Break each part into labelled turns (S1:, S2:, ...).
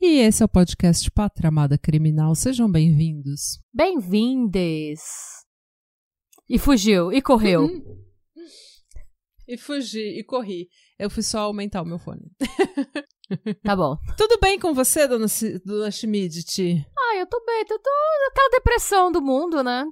S1: E esse é o podcast Pátria Amada Criminal. Sejam bem-vindos.
S2: Bem-vindes. E fugiu, e correu.
S1: Uhum. E fugi e corri. Eu fui só aumentar o meu fone.
S2: Tá bom.
S1: Tudo bem com você, dona, dona Schmidt?
S2: Ah, eu tô bem, eu tô aquela depressão do mundo, né?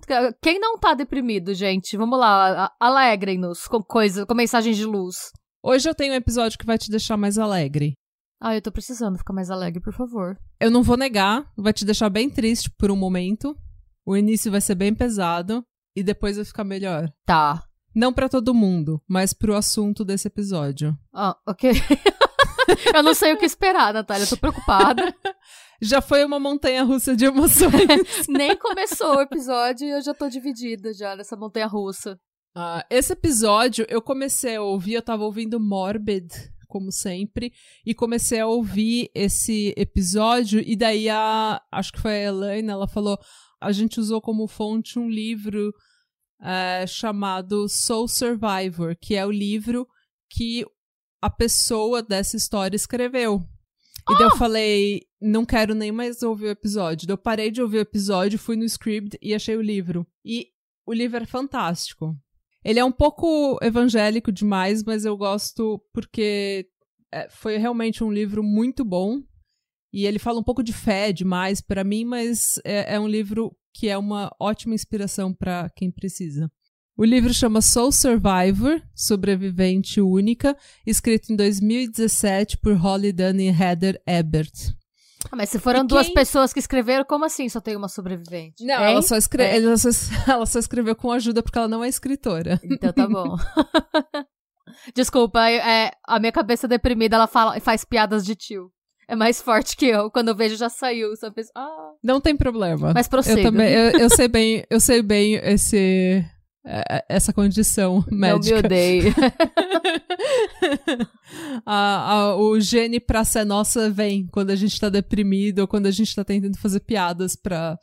S2: Quem não tá deprimido, gente? Vamos lá, alegrem-nos com coisa, com mensagens de luz.
S1: Hoje eu tenho um episódio que vai te deixar mais alegre.
S2: Ah, eu tô precisando ficar mais alegre, por favor.
S1: Eu não vou negar, vai te deixar bem triste por um momento. O início vai ser bem pesado e depois vai ficar melhor.
S2: Tá.
S1: Não pra todo mundo, mas pro assunto desse episódio.
S2: Ah, ok. eu não sei o que esperar, Natália, eu tô preocupada.
S1: Já foi uma montanha russa de emoções.
S2: Nem começou o episódio e eu já tô dividida já nessa montanha russa.
S1: Ah, esse episódio eu comecei a ouvir, eu tava ouvindo Morbid, como sempre, e comecei a ouvir esse episódio, e daí a. Acho que foi a Elaine, ela falou. A gente usou como fonte um livro eh, chamado Soul Survivor, que é o livro que a pessoa dessa história escreveu. E daí eu falei, não quero nem mais ouvir o episódio. Daí eu parei de ouvir o episódio, fui no script e achei o livro. E o livro é fantástico. Ele é um pouco evangélico demais, mas eu gosto porque é, foi realmente um livro muito bom. E ele fala um pouco de fé demais pra mim, mas é, é um livro que é uma ótima inspiração pra quem precisa. O livro chama Soul Survivor, Sobrevivente Única, escrito em 2017 por Holly Dunn e Heather Ebert.
S2: Ah, mas se foram
S1: E
S2: duas
S1: quem-
S2: pessoas que escreveram, como assim só tem uma sobrevivente?
S1: Não,
S2: Hein?
S1: ela só, escre-
S2: É.
S1: ela, só, ela só escreveu com ajuda porque ela não é escritora.
S2: Então tá bom. Desculpa, é, a minha cabeça deprimida, ela fala, faz piadas de tio. É mais forte que eu. Quando eu vejo, já saiu. Só penso, ah.
S1: Não tem problema.
S2: Mas prossiga.
S1: Eu também, eu, eu sei bem, eu sei bem esse essa condição
S2: Não me
S1: médica.
S2: odeie.
S1: A- a- o gene pra ser nossa vem quando a gente tá deprimido ou quando a gente tá tentando fazer piadas pra.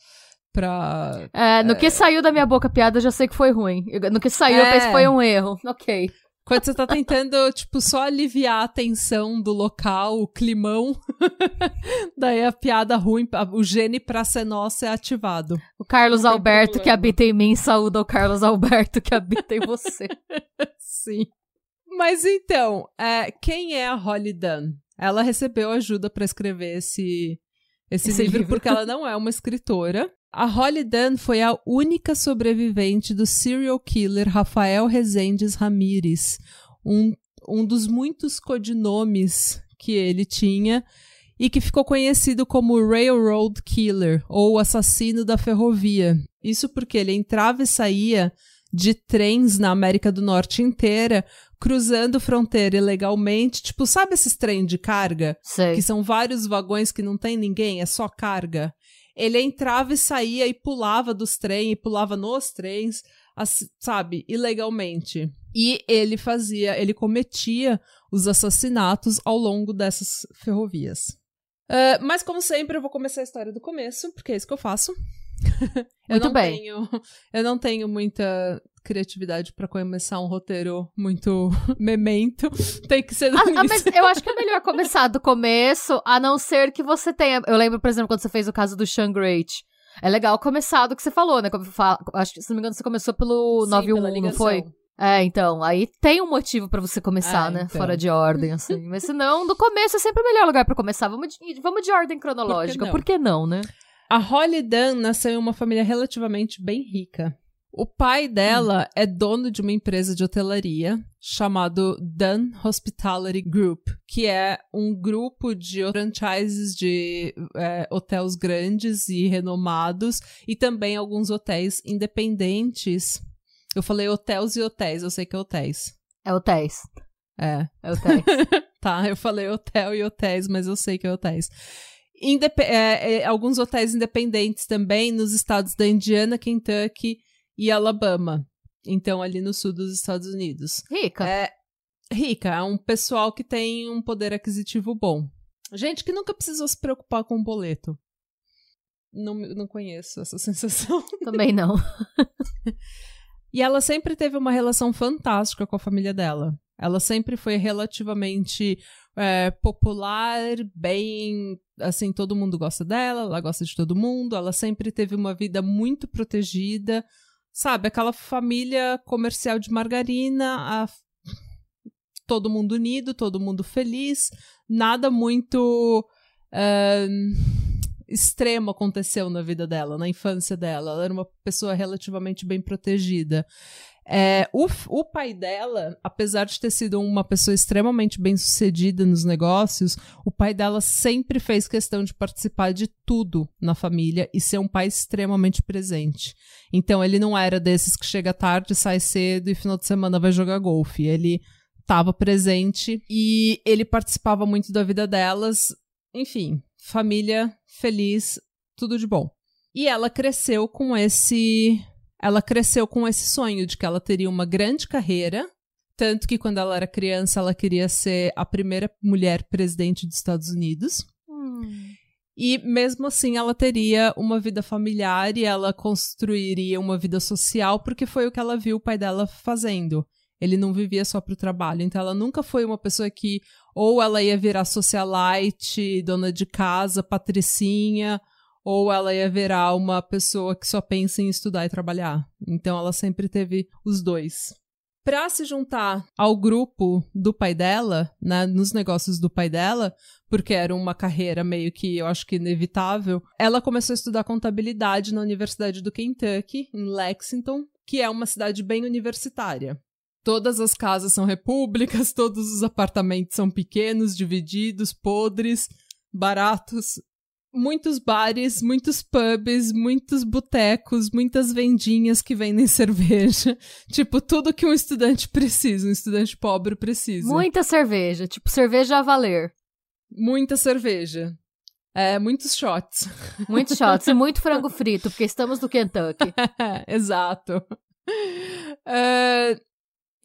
S1: pra...
S2: É, no que saiu da minha boca piada, eu já sei que foi ruim. Eu- No que saiu, eu
S1: É.
S2: pensei que foi um erro. Ok.
S1: Quando você tá tentando, tipo, só aliviar a tensão do local, o climão, daí a piada ruim, o gene pra ser nossa é ativado.
S2: O Carlos Alberto que
S1: problema.
S2: habita em mim saúda o Carlos Alberto que habita em você.
S1: Sim. Mas então, é, quem é a Holly Dunn? Ela recebeu ajuda pra escrever esse, esse,
S2: Esse
S1: livro,
S2: livro.
S1: porque ela não é uma escritora. A Holly Dunn foi a única sobrevivente do serial killer Rafael Rezendes Ramírez, um, um dos muitos codinomes que ele tinha e que ficou conhecido como Railroad Killer, ou assassino da ferrovia. Isso porque ele entrava e saía de trens na América do Norte inteira, cruzando fronteira ilegalmente. Tipo, sabe esses trens de carga?
S2: Sei.
S1: Que são vários vagões que não tem ninguém, é só carga. Ele entrava e saía e pulava dos trens, e pulava nos trens, assim, sabe, ilegalmente. E ele fazia, ele cometia os assassinatos ao longo dessas ferrovias. Ah, mas, como sempre, eu vou começar a história do começo, porque é isso que eu faço. eu
S2: Muito
S1: não
S2: bem.
S1: Tenho, eu não tenho muita criatividade pra começar um roteiro muito memento. Tem que ser do
S2: Ah, ah,
S1: início.
S2: eu acho que é melhor começar do começo, a não ser que você tenha. Eu lembro, por exemplo, quando você fez o caso do Sean Great. É legal começar do que você falou, né? Acho que, se não me engano, você começou pelo
S1: Sim,
S2: 91,
S1: pela
S2: não foi? É, então, aí tem um motivo pra você começar,
S1: Ah,
S2: né?
S1: então.
S2: Fora de ordem, assim. Mas se não, do começo é sempre o melhor lugar pra começar. Vamos de, vamos de ordem cronológica.
S1: não?
S2: Por que não, né?
S1: A Holly Dunn nasceu em uma família relativamente bem rica. O pai dela é dono de uma empresa de hotelaria chamado Dunn Hospitality Group, que é um grupo de franchises de é, hotéis grandes e renomados e também alguns hotéis independentes. Eu falei hotéis e hotéis, eu sei que é hotéis.
S2: É hotéis.
S1: É,
S2: É hotéis.
S1: tá, eu falei hotel e hotéis, mas eu sei que é hotéis. Indep é, é, alguns hotéis independentes também nos estados da Indiana, Kentucky e Alabama. Então, ali no sul dos Estados Unidos.
S2: Rica.
S1: É, rica, é um pessoal que tem um poder aquisitivo bom. Gente que nunca precisou se preocupar com o boleto. Não, não conheço essa sensação.
S2: Também não.
S1: e ela sempre teve uma relação fantástica com a família dela. Ela sempre foi relativamente é, popular, bem. Assim, todo mundo gosta dela, ela gosta de todo mundo. Ela sempre teve uma vida muito protegida. Sabe, aquela família comercial de margarina, a... todo mundo unido, todo mundo feliz. Nada muito. Uh extremo aconteceu na vida dela, na infância dela. Ela era uma pessoa relativamente bem protegida. É, o, o pai dela, apesar de ter sido uma pessoa extremamente bem sucedida nos negócios, o pai dela sempre fez questão de participar de tudo na família e ser um pai extremamente presente. Então ele não era desses que chega tarde, sai cedo e final de semana vai jogar golfe. Ele estava presente e ele participava muito da vida delas. Enfim, família feliz, tudo de bom. E ela cresceu com esse ela cresceu com esse sonho de que ela teria uma grande carreira, tanto que quando ela era criança ela queria ser a primeira mulher presidente dos Estados Unidos. Hum. E mesmo assim ela teria uma vida familiar e ela construiria uma vida social porque foi o que ela viu o pai dela fazendo. Ele não vivia só para o trabalho, então ela nunca foi uma pessoa que ou ela ia virar socialite, dona de casa, patricinha, ou ela ia virar uma pessoa que só pensa em estudar e trabalhar. Então ela sempre teve os dois. Para se juntar ao grupo do pai dela, né, nos negócios do pai dela, porque era uma carreira meio que eu acho que inevitável, ela começou a estudar contabilidade na Universidade do Kentucky, em Lexington, que é uma cidade bem universitária. Todas as casas são repúblicas, todos os apartamentos são pequenos, divididos, podres, baratos muitos bares, muitos pubs, muitos botecos, muitas vendinhas que vendem cerveja. Tipo, tudo que um estudante precisa, um estudante pobre precisa.
S2: Muita cerveja, tipo, cerveja a valer.
S1: Muita cerveja. É, muitos shots.
S2: Muitos shots e muito frango frito, porque estamos no Kentucky.
S1: Exato. Uh,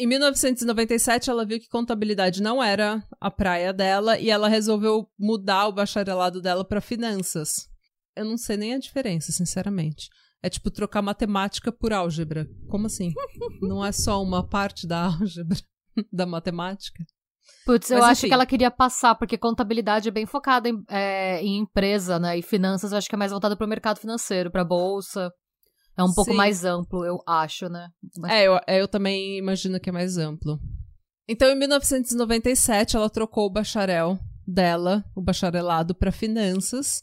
S1: em 1997, ela viu que contabilidade não era a praia dela e ela resolveu mudar o bacharelado dela para finanças. Eu não sei nem a diferença, sinceramente. É tipo trocar matemática por álgebra. Como assim? não é só uma parte da álgebra, da matemática?
S2: Putz, eu acho que ela queria passar, porque contabilidade é bem focada em, é, em empresa, né? E finanças eu acho que é mais voltada para o mercado financeiro, para bolsa. É um pouco Sim. mais amplo, eu acho, né?
S1: Mas... É, eu, é, eu também imagino que é mais amplo. Então, em 1997, ela trocou o bacharel dela, o bacharelado, para finanças.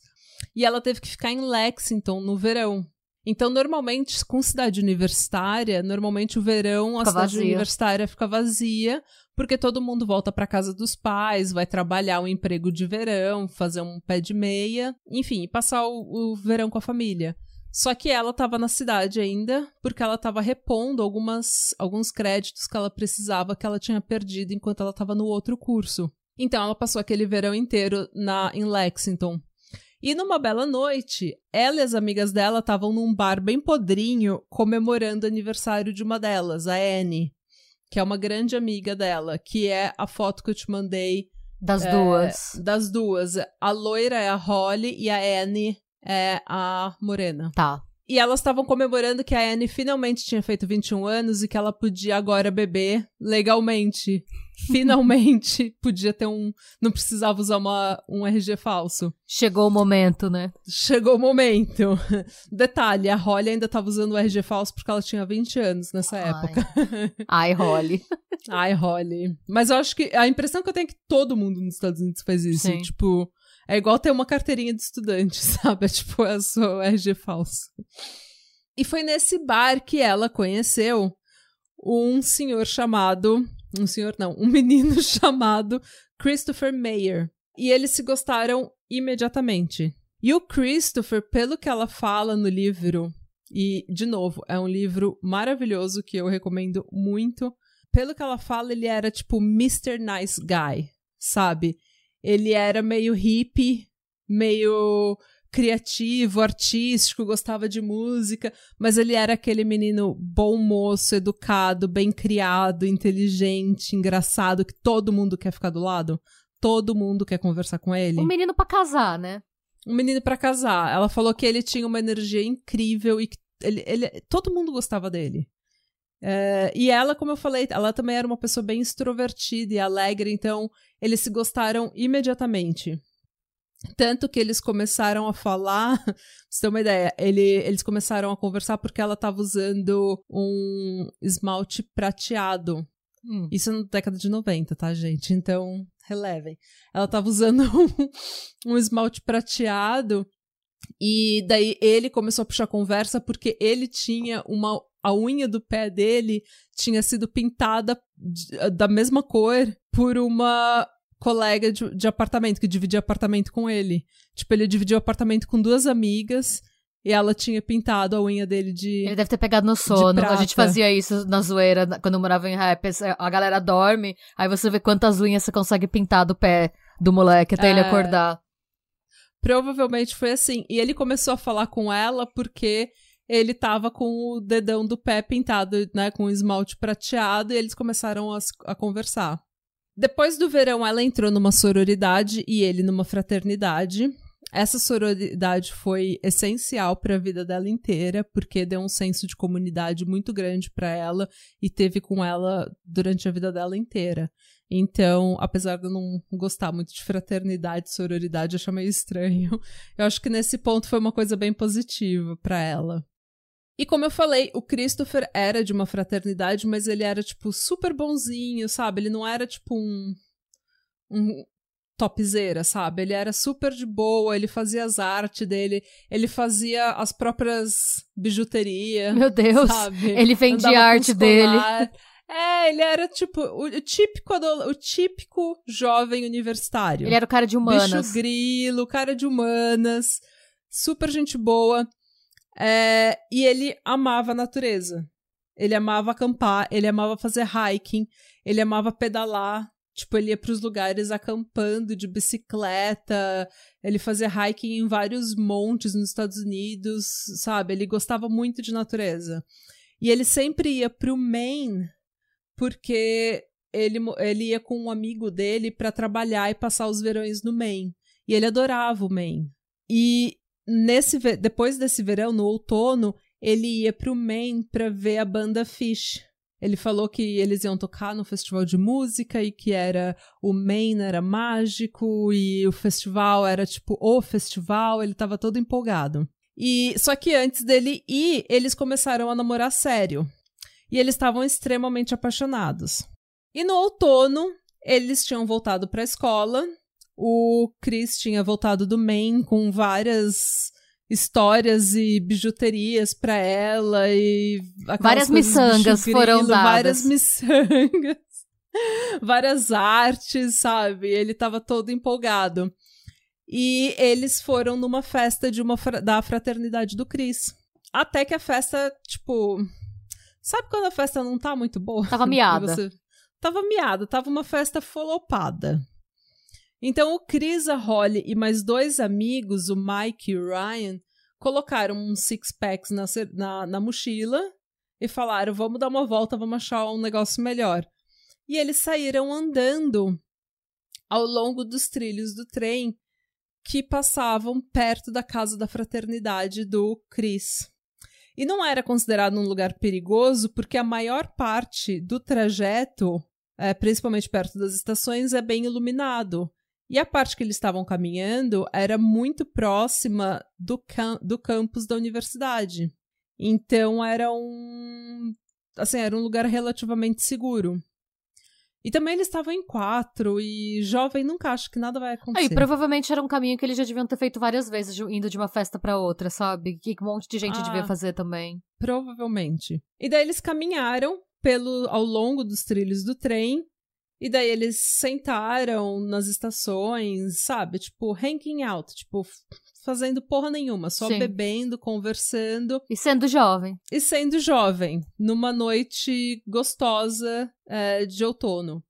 S1: E ela teve que ficar em Lexington no verão. Então, normalmente, com cidade universitária, normalmente o verão, a fica cidade vazia. universitária fica vazia, porque todo mundo volta para casa dos pais, vai trabalhar um emprego de verão, fazer um pé de meia, enfim, passar o, o verão com a família. Só que ela estava na cidade ainda, porque ela estava repondo algumas, alguns créditos que ela precisava que ela tinha perdido enquanto ela estava no outro curso. Então ela passou aquele verão inteiro na em Lexington. E numa bela noite, ela e as amigas dela estavam num bar bem podrinho comemorando o aniversário de uma delas, a Anne, que é uma grande amiga dela, que é a foto que eu te mandei.
S2: Das é, duas.
S1: Das duas. A loira é a Holly e a Anne é a Morena.
S2: Tá.
S1: E elas estavam comemorando que a Anne finalmente tinha feito 21 anos e que ela podia agora beber legalmente. Finalmente podia ter um. Não precisava usar uma, um RG falso.
S2: Chegou o momento, né?
S1: Chegou o momento. Detalhe: a Holly ainda estava usando o RG falso porque ela tinha 20 anos nessa Ai. época.
S2: Ai, Holly.
S1: Ai, Holly. Mas eu acho que a impressão que eu tenho é que todo mundo nos Estados Unidos faz isso. Sim. Tipo, é igual ter uma carteirinha de estudante, sabe? É tipo, é o RG falso. E foi nesse bar que ela conheceu um senhor chamado. Um senhor não, um menino chamado Christopher Mayer. E eles se gostaram imediatamente. E o Christopher, pelo que ela fala no livro, e de novo, é um livro maravilhoso que eu recomendo muito. Pelo que ela fala, ele era tipo Mr. Nice Guy, sabe? Ele era meio hippie, meio criativo, artístico, gostava de música, mas ele era aquele menino bom moço, educado, bem criado, inteligente, engraçado, que todo mundo quer ficar do lado. Todo mundo quer conversar com ele.
S2: Um menino para casar, né?
S1: Um menino para casar. Ela falou que ele tinha uma energia incrível e que ele, ele, todo mundo gostava dele. É, e ela, como eu falei, ela também era uma pessoa bem extrovertida e alegre, então eles se gostaram imediatamente. Tanto que eles começaram a falar, pra você ter uma ideia, ele, eles começaram a conversar porque ela estava usando um esmalte prateado. Hum. Isso na década de 90, tá, gente? Então, relevem. Ela estava usando um, um esmalte prateado e daí ele começou a puxar conversa porque ele tinha uma. A unha do pé dele tinha sido pintada da mesma cor por uma colega de, de apartamento, que dividia apartamento com ele. Tipo, ele dividiu apartamento com duas amigas. E ela tinha pintado a unha dele de.
S2: Ele deve ter pegado no sono. A gente fazia isso na zoeira quando eu morava em rap. A galera dorme, aí você vê quantas unhas você consegue pintar do pé do moleque até é... ele acordar.
S1: Provavelmente foi assim. E ele começou a falar com ela porque ele tava com o dedão do pé pintado, né, com esmalte prateado, e eles começaram a, a conversar. Depois do verão, ela entrou numa sororidade e ele numa fraternidade. Essa sororidade foi essencial para a vida dela inteira, porque deu um senso de comunidade muito grande para ela e teve com ela durante a vida dela inteira. Então, apesar de eu não gostar muito de fraternidade, sororidade, eu achei meio estranho. Eu acho que nesse ponto foi uma coisa bem positiva para ela. E como eu falei, o Christopher era de uma fraternidade, mas ele era, tipo, super bonzinho, sabe? Ele não era, tipo, um. um topzeira, sabe? Ele era super de boa, ele fazia as artes dele, ele fazia as próprias bijuterias.
S2: Meu Deus!
S1: Sabe?
S2: Ele vendia a arte dele.
S1: É, ele era tipo o, o típico o típico jovem universitário.
S2: Ele era o cara de humanas.
S1: Bicho grilo, cara de humanas, super gente boa. É, e ele amava a natureza. Ele amava acampar, ele amava fazer hiking, ele amava pedalar. Tipo, ele ia para os lugares acampando de bicicleta, ele fazia hiking em vários montes nos Estados Unidos, sabe? Ele gostava muito de natureza. E ele sempre ia pro Maine porque ele, ele ia com um amigo dele para trabalhar e passar os verões no Maine. E ele adorava o Maine. E nesse depois desse verão, no outono, ele ia para o Maine para ver a banda Fish. Ele falou que eles iam tocar no festival de música e que era o Maine era mágico e o festival era tipo o festival, ele estava todo empolgado. E só que antes dele ir, eles começaram a namorar sério e eles estavam extremamente apaixonados. E no outono, eles tinham voltado para a escola. O Chris tinha voltado do Maine com várias histórias e bijuterias para ela e
S2: várias miçangas foram dadas.
S1: Várias miçangas. várias artes, sabe? Ele estava todo empolgado. E eles foram numa festa de uma da fraternidade do Chris. Até que a festa, tipo, Sabe quando a festa não tá muito boa?
S2: Tava miada.
S1: Você... Tava miada, tava uma festa folopada. Então o Chris, a Holly e mais dois amigos, o Mike e o Ryan, colocaram uns six packs na, na, na mochila e falaram: vamos dar uma volta, vamos achar um negócio melhor. E eles saíram andando ao longo dos trilhos do trem que passavam perto da casa da fraternidade do Chris. E não era considerado um lugar perigoso porque a maior parte do trajeto, é, principalmente perto das estações, é bem iluminado. E a parte que eles estavam caminhando era muito próxima do, cam do campus da universidade. Então era um. Assim, era um lugar relativamente seguro. E também eles estavam em quatro, e jovem nunca acha que nada vai acontecer.
S2: Aí, provavelmente era um caminho que eles já deviam ter feito várias vezes, indo de uma festa para outra, sabe? Que um monte de gente ah, devia fazer também.
S1: Provavelmente. E daí eles caminharam pelo ao longo dos trilhos do trem, e daí eles sentaram nas estações, sabe? Tipo, hanging out, tipo, fazendo porra nenhuma, só Sim. bebendo, conversando.
S2: E sendo jovem.
S1: E sendo jovem, numa noite gostosa é, de outono.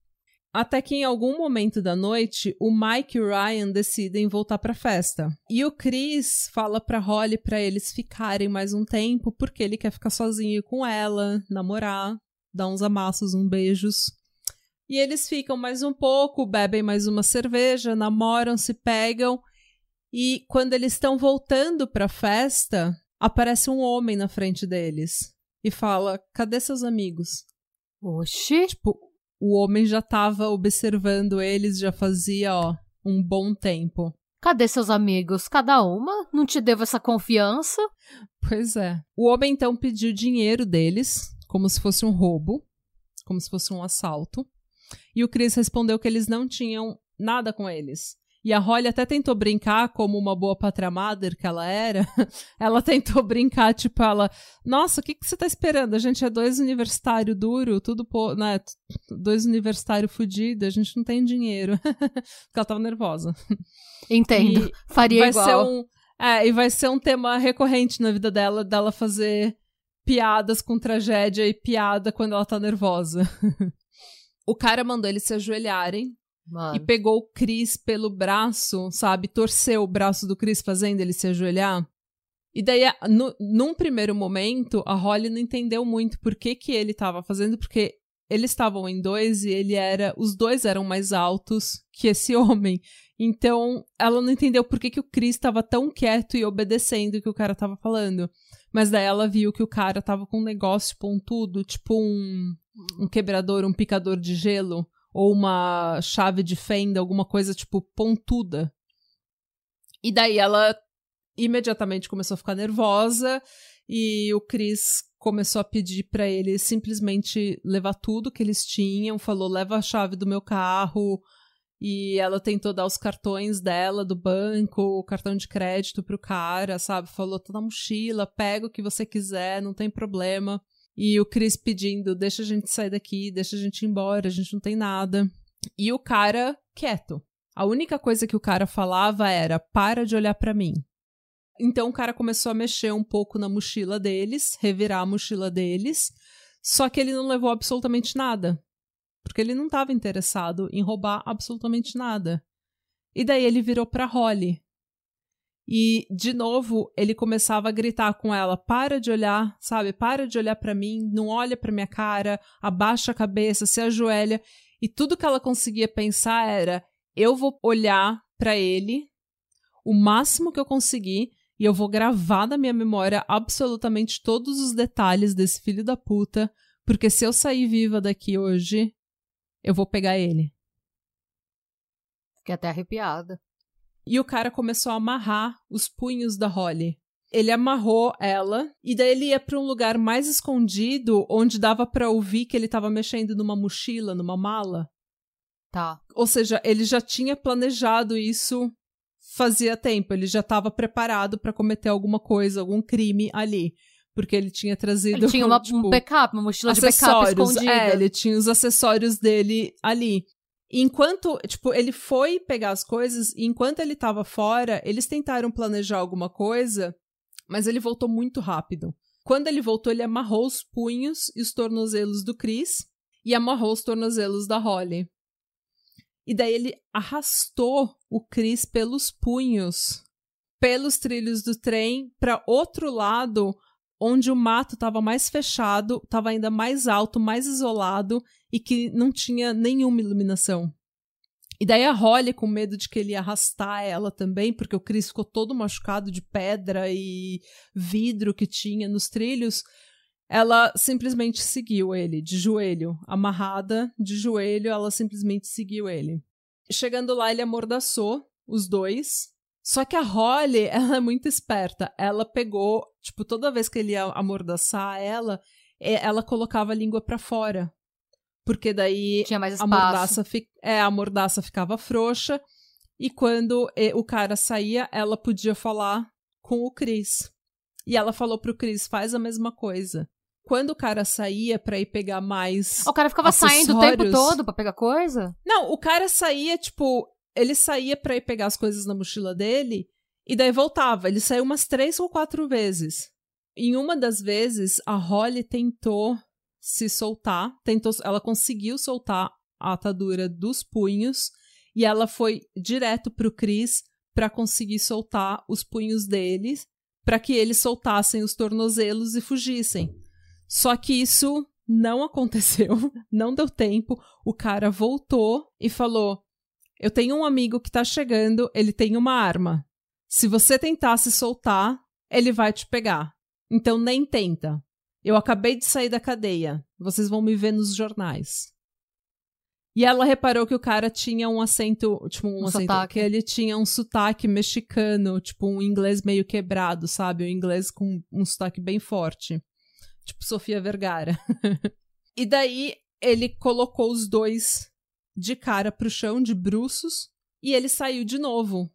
S1: Até que em algum momento da noite, o Mike e o Ryan decidem voltar pra festa. E o Chris fala pra Holly pra eles ficarem mais um tempo, porque ele quer ficar sozinho com ela, namorar, dar uns amassos, uns beijos. E eles ficam mais um pouco, bebem mais uma cerveja, namoram, se pegam. E quando eles estão voltando pra festa, aparece um homem na frente deles e fala: Cadê seus amigos?
S2: Oxi!
S1: Tipo, o homem já tava observando eles já fazia, ó, um bom tempo.
S2: Cadê seus amigos? Cada uma? Não te devo essa confiança?
S1: Pois é. O homem então pediu dinheiro deles, como se fosse um roubo, como se fosse um assalto. E o Chris respondeu que eles não tinham nada com eles. E a Holly até tentou brincar, como uma boa pátria mother que ela era. ela tentou brincar, tipo, ela, nossa, o que, que você tá esperando? A gente é dois universitários duro, tudo, né? Dois universitários fudidos, a gente não tem dinheiro. Porque ela tava nervosa.
S2: Entendo. E Faria
S1: vai
S2: igual.
S1: Ser um, é, e vai ser um tema recorrente na vida dela, dela fazer piadas com tragédia e piada quando ela tá nervosa. o cara mandou eles se ajoelharem Mano. E pegou o Chris pelo braço, sabe? Torceu o braço do Chris fazendo ele se ajoelhar. E daí, no, num primeiro momento, a Holly não entendeu muito por que, que ele estava fazendo, porque eles estavam em dois e ele era. Os dois eram mais altos que esse homem. Então, ela não entendeu por que, que o Chris estava tão quieto e obedecendo o que o cara estava falando. Mas daí ela viu que o cara tava com um negócio pontudo, tipo um, um quebrador, um picador de gelo ou uma chave de fenda, alguma coisa tipo pontuda. E daí ela imediatamente começou a ficar nervosa e o Chris começou a pedir para ele simplesmente levar tudo que eles tinham, falou: "Leva a chave do meu carro". E ela tentou dar os cartões dela do banco, o cartão de crédito pro cara, sabe? Falou: "Tá na mochila, pega o que você quiser, não tem problema". E o Chris pedindo: deixa a gente sair daqui, deixa a gente ir embora, a gente não tem nada. E o cara quieto. A única coisa que o cara falava era: para de olhar para mim. Então o cara começou a mexer um pouco na mochila deles, revirar a mochila deles, só que ele não levou absolutamente nada. Porque ele não estava interessado em roubar absolutamente nada. E daí ele virou para Holly. E, de novo, ele começava a gritar com ela: para de olhar, sabe? Para de olhar para mim, não olha para minha cara, abaixa a cabeça, se ajoelha. E tudo que ela conseguia pensar era: eu vou olhar para ele o máximo que eu conseguir e eu vou gravar na minha memória absolutamente todos os detalhes desse filho da puta, porque se eu sair viva daqui hoje, eu vou pegar ele.
S2: Fiquei até arrepiada.
S1: E o cara começou a amarrar os punhos da Holly. Ele amarrou ela e daí ele ia para um lugar mais escondido onde dava para ouvir que ele estava mexendo numa mochila, numa mala.
S2: Tá.
S1: Ou seja, ele já tinha planejado isso fazia tempo, ele já estava preparado para cometer alguma coisa, algum crime ali. Porque ele tinha trazido.
S2: Ele tinha uma, tipo, um backup, uma mochila de backup escondida.
S1: É, ele tinha os acessórios dele ali enquanto, tipo, ele foi pegar as coisas, e enquanto ele tava fora, eles tentaram planejar alguma coisa, mas ele voltou muito rápido. Quando ele voltou, ele amarrou os punhos e os tornozelos do Chris e amarrou os tornozelos da Holly. E daí ele arrastou o Chris pelos punhos, pelos trilhos do trem, para outro lado, onde o mato estava mais fechado, estava ainda mais alto, mais isolado e que não tinha nenhuma iluminação. E daí a Holly, com medo de que ele ia arrastar ela também, porque o Chris ficou todo machucado de pedra e vidro que tinha nos trilhos, ela simplesmente seguiu ele, de joelho, amarrada, de joelho, ela simplesmente seguiu ele. Chegando lá, ele amordaçou os dois, só que a Holly, ela é muito esperta. Ela pegou, tipo, toda vez que ele ia amordaçar ela, ela colocava a língua para fora. Porque daí
S2: Tinha mais
S1: espaço. a mordaça, fi, é, a mordaça ficava frouxa. E quando o cara saía, ela podia falar com o Chris. E ela falou pro Chris: faz a mesma coisa. Quando o cara saía pra ir pegar mais.
S2: O cara ficava saindo o tempo todo pra pegar coisa?
S1: Não, o cara saía, tipo, ele saía para ir pegar as coisas na mochila dele e daí voltava. Ele saiu umas três ou quatro vezes. Em uma das vezes, a Holly tentou se soltar, tentou, ela conseguiu soltar a atadura dos punhos e ela foi direto pro Chris para conseguir soltar os punhos deles, para que eles soltassem os tornozelos e fugissem. Só que isso não aconteceu, não deu tempo. O cara voltou e falou: Eu tenho um amigo que tá chegando, ele tem uma arma. Se você tentar se soltar, ele vai te pegar. Então nem tenta. Eu acabei de sair da cadeia. Vocês vão me ver nos jornais. E ela reparou que o cara tinha um acento, tipo, um, um acento, sotaque. que ele tinha um sotaque mexicano, tipo, um inglês meio quebrado, sabe? Um inglês com um sotaque bem forte. Tipo, Sofia Vergara. e daí ele colocou os dois de cara pro chão, de bruços, e ele saiu de novo.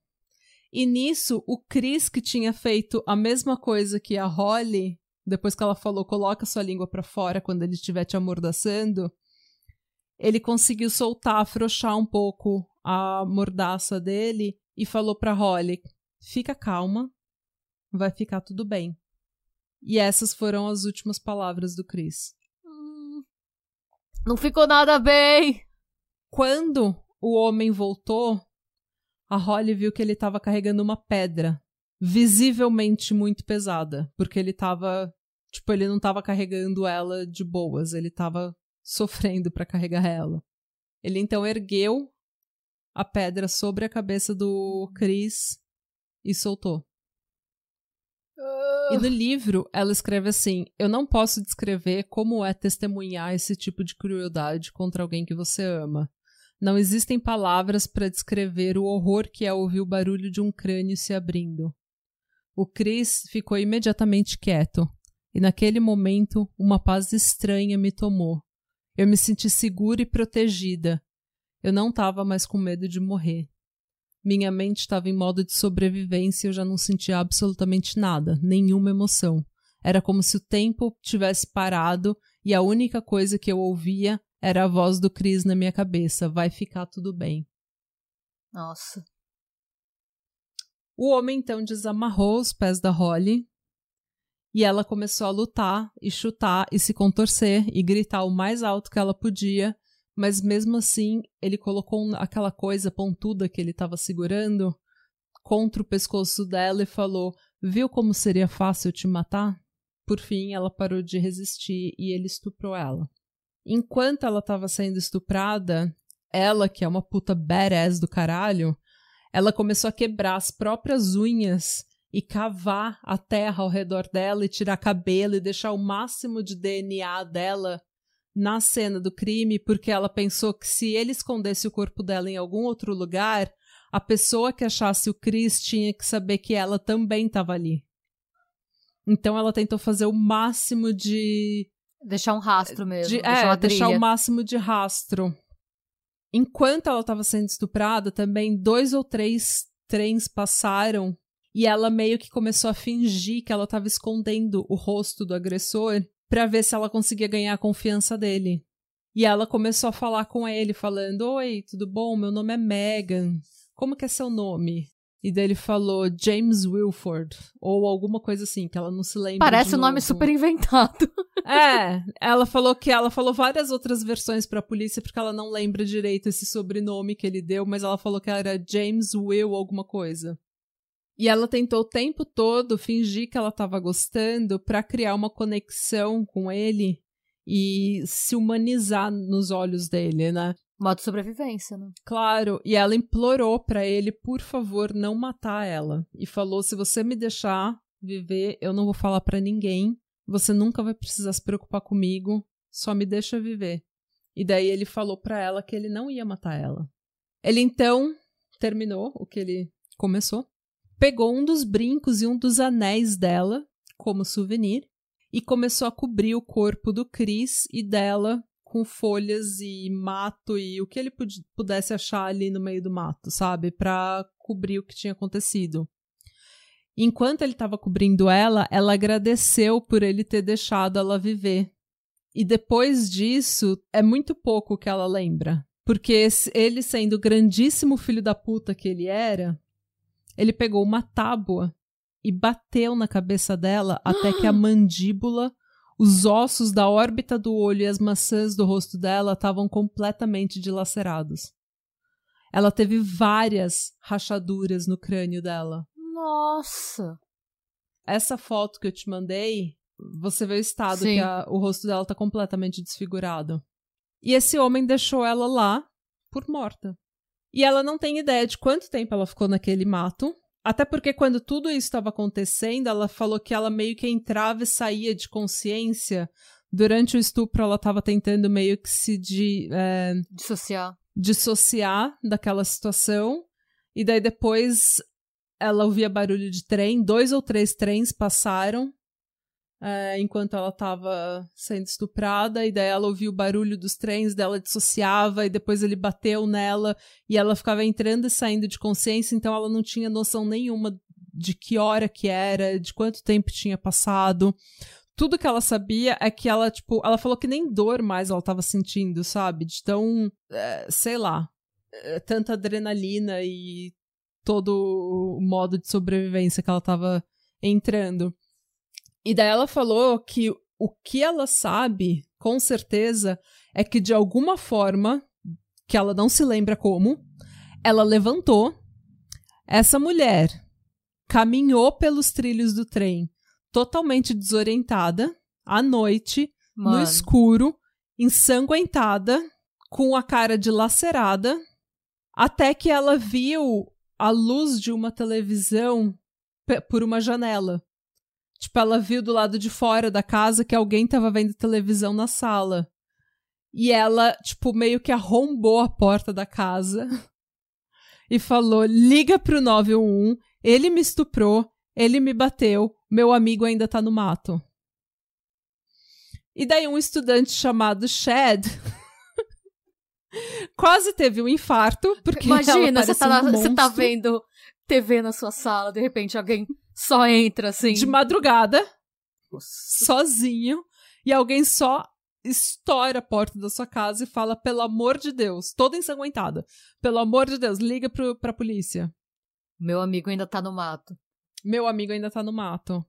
S1: E nisso, o Chris, que tinha feito a mesma coisa que a Holly, depois que ela falou, coloca sua língua para fora quando ele estiver te amordaçando, ele conseguiu soltar, afrouxar um pouco a mordaça dele e falou para Holly: "Fica calma, vai ficar tudo bem". E essas foram as últimas palavras do Chris.
S2: Hum, não ficou nada bem.
S1: Quando o homem voltou, a Holly viu que ele estava carregando uma pedra, visivelmente muito pesada, porque ele estava, tipo, ele não estava carregando ela de boas, ele estava sofrendo para carregar ela. Ele então ergueu a pedra sobre a cabeça do Chris e soltou. E no livro ela escreve assim: Eu não posso descrever como é testemunhar esse tipo de crueldade contra alguém que você ama. Não existem palavras para descrever o horror que é ouvir o barulho de um crânio se abrindo. O Chris ficou imediatamente quieto, e naquele momento uma paz estranha me tomou. Eu me senti segura e protegida. Eu não estava mais com medo de morrer. Minha mente estava em modo de sobrevivência e eu já não sentia absolutamente nada, nenhuma emoção. Era como se o tempo tivesse parado e a única coisa que eu ouvia era a voz do Chris na minha cabeça: vai ficar tudo bem.
S2: Nossa.
S1: O homem então desamarrou os pés da Holly e ela começou a lutar e chutar e se contorcer e gritar o mais alto que ela podia, mas mesmo assim ele colocou aquela coisa pontuda que ele estava segurando contra o pescoço dela e falou: Viu como seria fácil te matar? Por fim, ela parou de resistir e ele estuprou ela. Enquanto ela estava sendo estuprada, ela, que é uma puta badass do caralho, ela começou a quebrar as próprias unhas e cavar a terra ao redor dela e tirar cabelo e deixar o máximo de DNA dela na cena do crime, porque ela pensou que se ele escondesse o corpo dela em algum outro lugar, a pessoa que achasse o Chris tinha que saber que ela também estava ali. Então ela tentou fazer o máximo de.
S2: Deixar um rastro mesmo.
S1: De,
S2: deixar
S1: é, deixar o máximo de rastro. Enquanto ela estava sendo estuprada, também dois ou três trens passaram e ela meio que começou a fingir que ela estava escondendo o rosto do agressor para ver se ela conseguia ganhar a confiança dele. E ela começou a falar com ele, falando: Oi, tudo bom? Meu nome é Megan. Como que é seu nome? E daí ele falou James Wilford, ou alguma coisa assim, que ela não se lembra.
S2: Parece um nome super inventado.
S1: É, ela falou que ela falou várias outras versões pra polícia, porque ela não lembra direito esse sobrenome que ele deu, mas ela falou que era James Will alguma coisa. E ela tentou o tempo todo fingir que ela estava gostando para criar uma conexão com ele e se humanizar nos olhos dele, né?
S2: Modo sobrevivência, né?
S1: Claro, e ela implorou para ele, por favor, não matar ela. E falou: se você me deixar viver, eu não vou falar para ninguém. Você nunca vai precisar se preocupar comigo, só me deixa viver. E daí ele falou para ela que ele não ia matar ela. Ele então terminou o que ele começou pegou um dos brincos e um dos anéis dela como souvenir e começou a cobrir o corpo do Chris e dela com folhas e mato e o que ele pudesse achar ali no meio do mato, sabe? Para cobrir o que tinha acontecido. Enquanto ele estava cobrindo ela, ela agradeceu por ele ter deixado ela viver. E depois disso, é muito pouco que ela lembra. Porque ele, sendo o grandíssimo filho da puta que ele era, ele pegou uma tábua e bateu na cabeça dela até que a mandíbula, os ossos da órbita do olho e as maçãs do rosto dela estavam completamente dilacerados. Ela teve várias rachaduras no crânio dela.
S2: Nossa!
S1: Essa foto que eu te mandei, você vê o estado Sim. que a, o rosto dela tá completamente desfigurado. E esse homem deixou ela lá por morta. E ela não tem ideia de quanto tempo ela ficou naquele mato. Até porque quando tudo isso estava acontecendo, ela falou que ela meio que entrava e saía de consciência. Durante o estupro, ela estava tentando meio que se de, é,
S2: dissociar.
S1: dissociar daquela situação. E daí depois ela ouvia barulho de trem, dois ou três trens passaram é, enquanto ela estava sendo estuprada, e daí ela ouviu o barulho dos trens, dela dissociava, e depois ele bateu nela, e ela ficava entrando e saindo de consciência, então ela não tinha noção nenhuma de que hora que era, de quanto tempo tinha passado. Tudo que ela sabia é que ela, tipo, ela falou que nem dor mais ela estava sentindo, sabe? De tão, é, sei lá, é, tanta adrenalina e todo o modo de sobrevivência que ela estava entrando. E daí ela falou que o que ela sabe, com certeza, é que de alguma forma, que ela não se lembra como, ela levantou, essa mulher caminhou pelos trilhos do trem totalmente desorientada, à noite, Mano. no escuro, ensanguentada, com a cara dilacerada, até que ela viu a luz de uma televisão por uma janela. Tipo, ela viu do lado de fora da casa que alguém tava vendo televisão na sala. E ela, tipo, meio que arrombou a porta da casa e falou: liga pro 911, ele me estuprou, ele me bateu, meu amigo ainda tá no mato. E daí um estudante chamado Chad quase teve um infarto, porque
S2: Imagina, você
S1: tá,
S2: um você tá vendo TV na sua sala, de repente alguém só entra assim.
S1: De madrugada, Nossa. sozinho, e alguém só estoura a porta da sua casa e fala: pelo amor de Deus, toda ensanguentada, pelo amor de Deus, liga pro, pra polícia.
S2: Meu amigo ainda tá no mato.
S1: Meu amigo ainda tá no mato.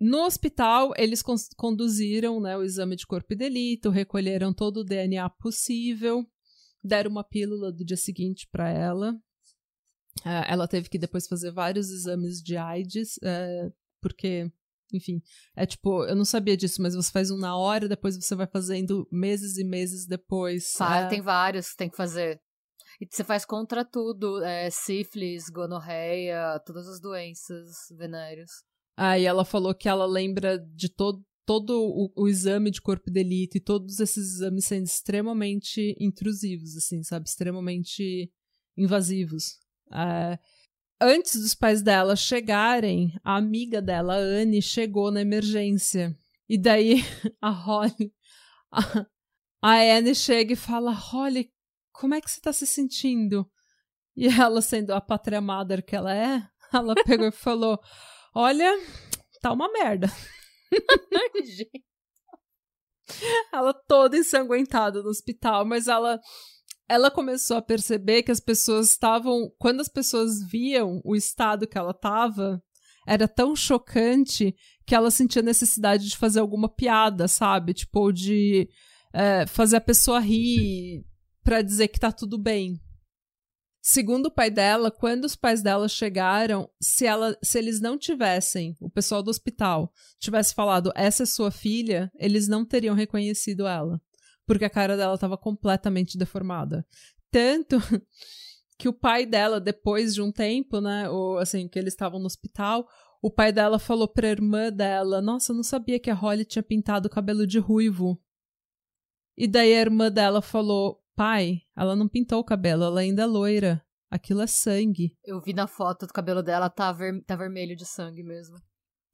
S1: No hospital, eles con conduziram né, o exame de corpo e delito, recolheram todo o DNA possível, deram uma pílula do dia seguinte para ela. Uh, ela teve que depois fazer vários exames de AIDS, uh, porque, enfim, é tipo, eu não sabia disso, mas você faz um na hora, depois você vai fazendo meses e meses depois.
S2: Claro, é... tem vários que tem que fazer. E você faz contra tudo, é, sífilis, gonorreia, todas as doenças venéreas.
S1: Ah, ela falou que ela lembra de todo, todo o, o, exame de corpo de delito e todos esses exames sendo extremamente intrusivos, assim, sabe? Extremamente invasivos. É, antes dos pais dela chegarem, a amiga dela, a Anne, chegou na emergência. E daí a Holly, a, a Anne chega e fala: Holly, como é que você tá se sentindo? E ela, sendo a pátria mother que ela é, ela pegou e falou: Olha, tá uma merda. ela toda ensanguentada no hospital, mas ela ela começou a perceber que as pessoas estavam. Quando as pessoas viam o estado que ela estava, era tão chocante que ela sentia necessidade de fazer alguma piada, sabe? Tipo, de é, fazer a pessoa rir para dizer que tá tudo bem. Segundo o pai dela, quando os pais dela chegaram, se, ela, se eles não tivessem, o pessoal do hospital, tivesse falado essa é sua filha, eles não teriam reconhecido ela porque a cara dela estava completamente deformada. Tanto que o pai dela, depois de um tempo, né, ou assim, que eles estavam no hospital, o pai dela falou pra irmã dela: Nossa, eu não sabia que a Holly tinha pintado o cabelo de ruivo. E daí a irmã dela falou: Pai, ela não pintou o cabelo, ela ainda é loira. Aquilo é sangue.
S2: Eu vi na foto do cabelo dela, tá, ver tá vermelho de sangue mesmo.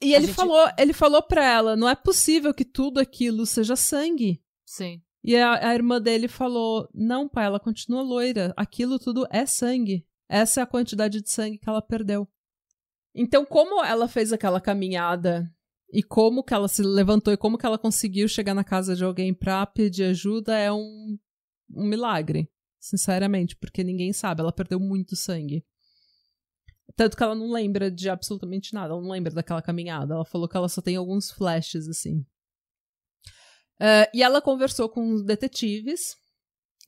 S1: E a ele gente... falou, ele falou pra ela: não é possível que tudo aquilo seja sangue.
S2: Sim.
S1: E a, a irmã dele falou: Não, pai, ela continua loira. Aquilo tudo é sangue. Essa é a quantidade de sangue que ela perdeu. Então, como ela fez aquela caminhada e como que ela se levantou e como que ela conseguiu chegar na casa de alguém pra pedir ajuda é um, um milagre, sinceramente, porque ninguém sabe, ela perdeu muito sangue. Tanto que ela não lembra de absolutamente nada, ela não lembra daquela caminhada. Ela falou que ela só tem alguns flashes, assim. Uh, e ela conversou com os detetives,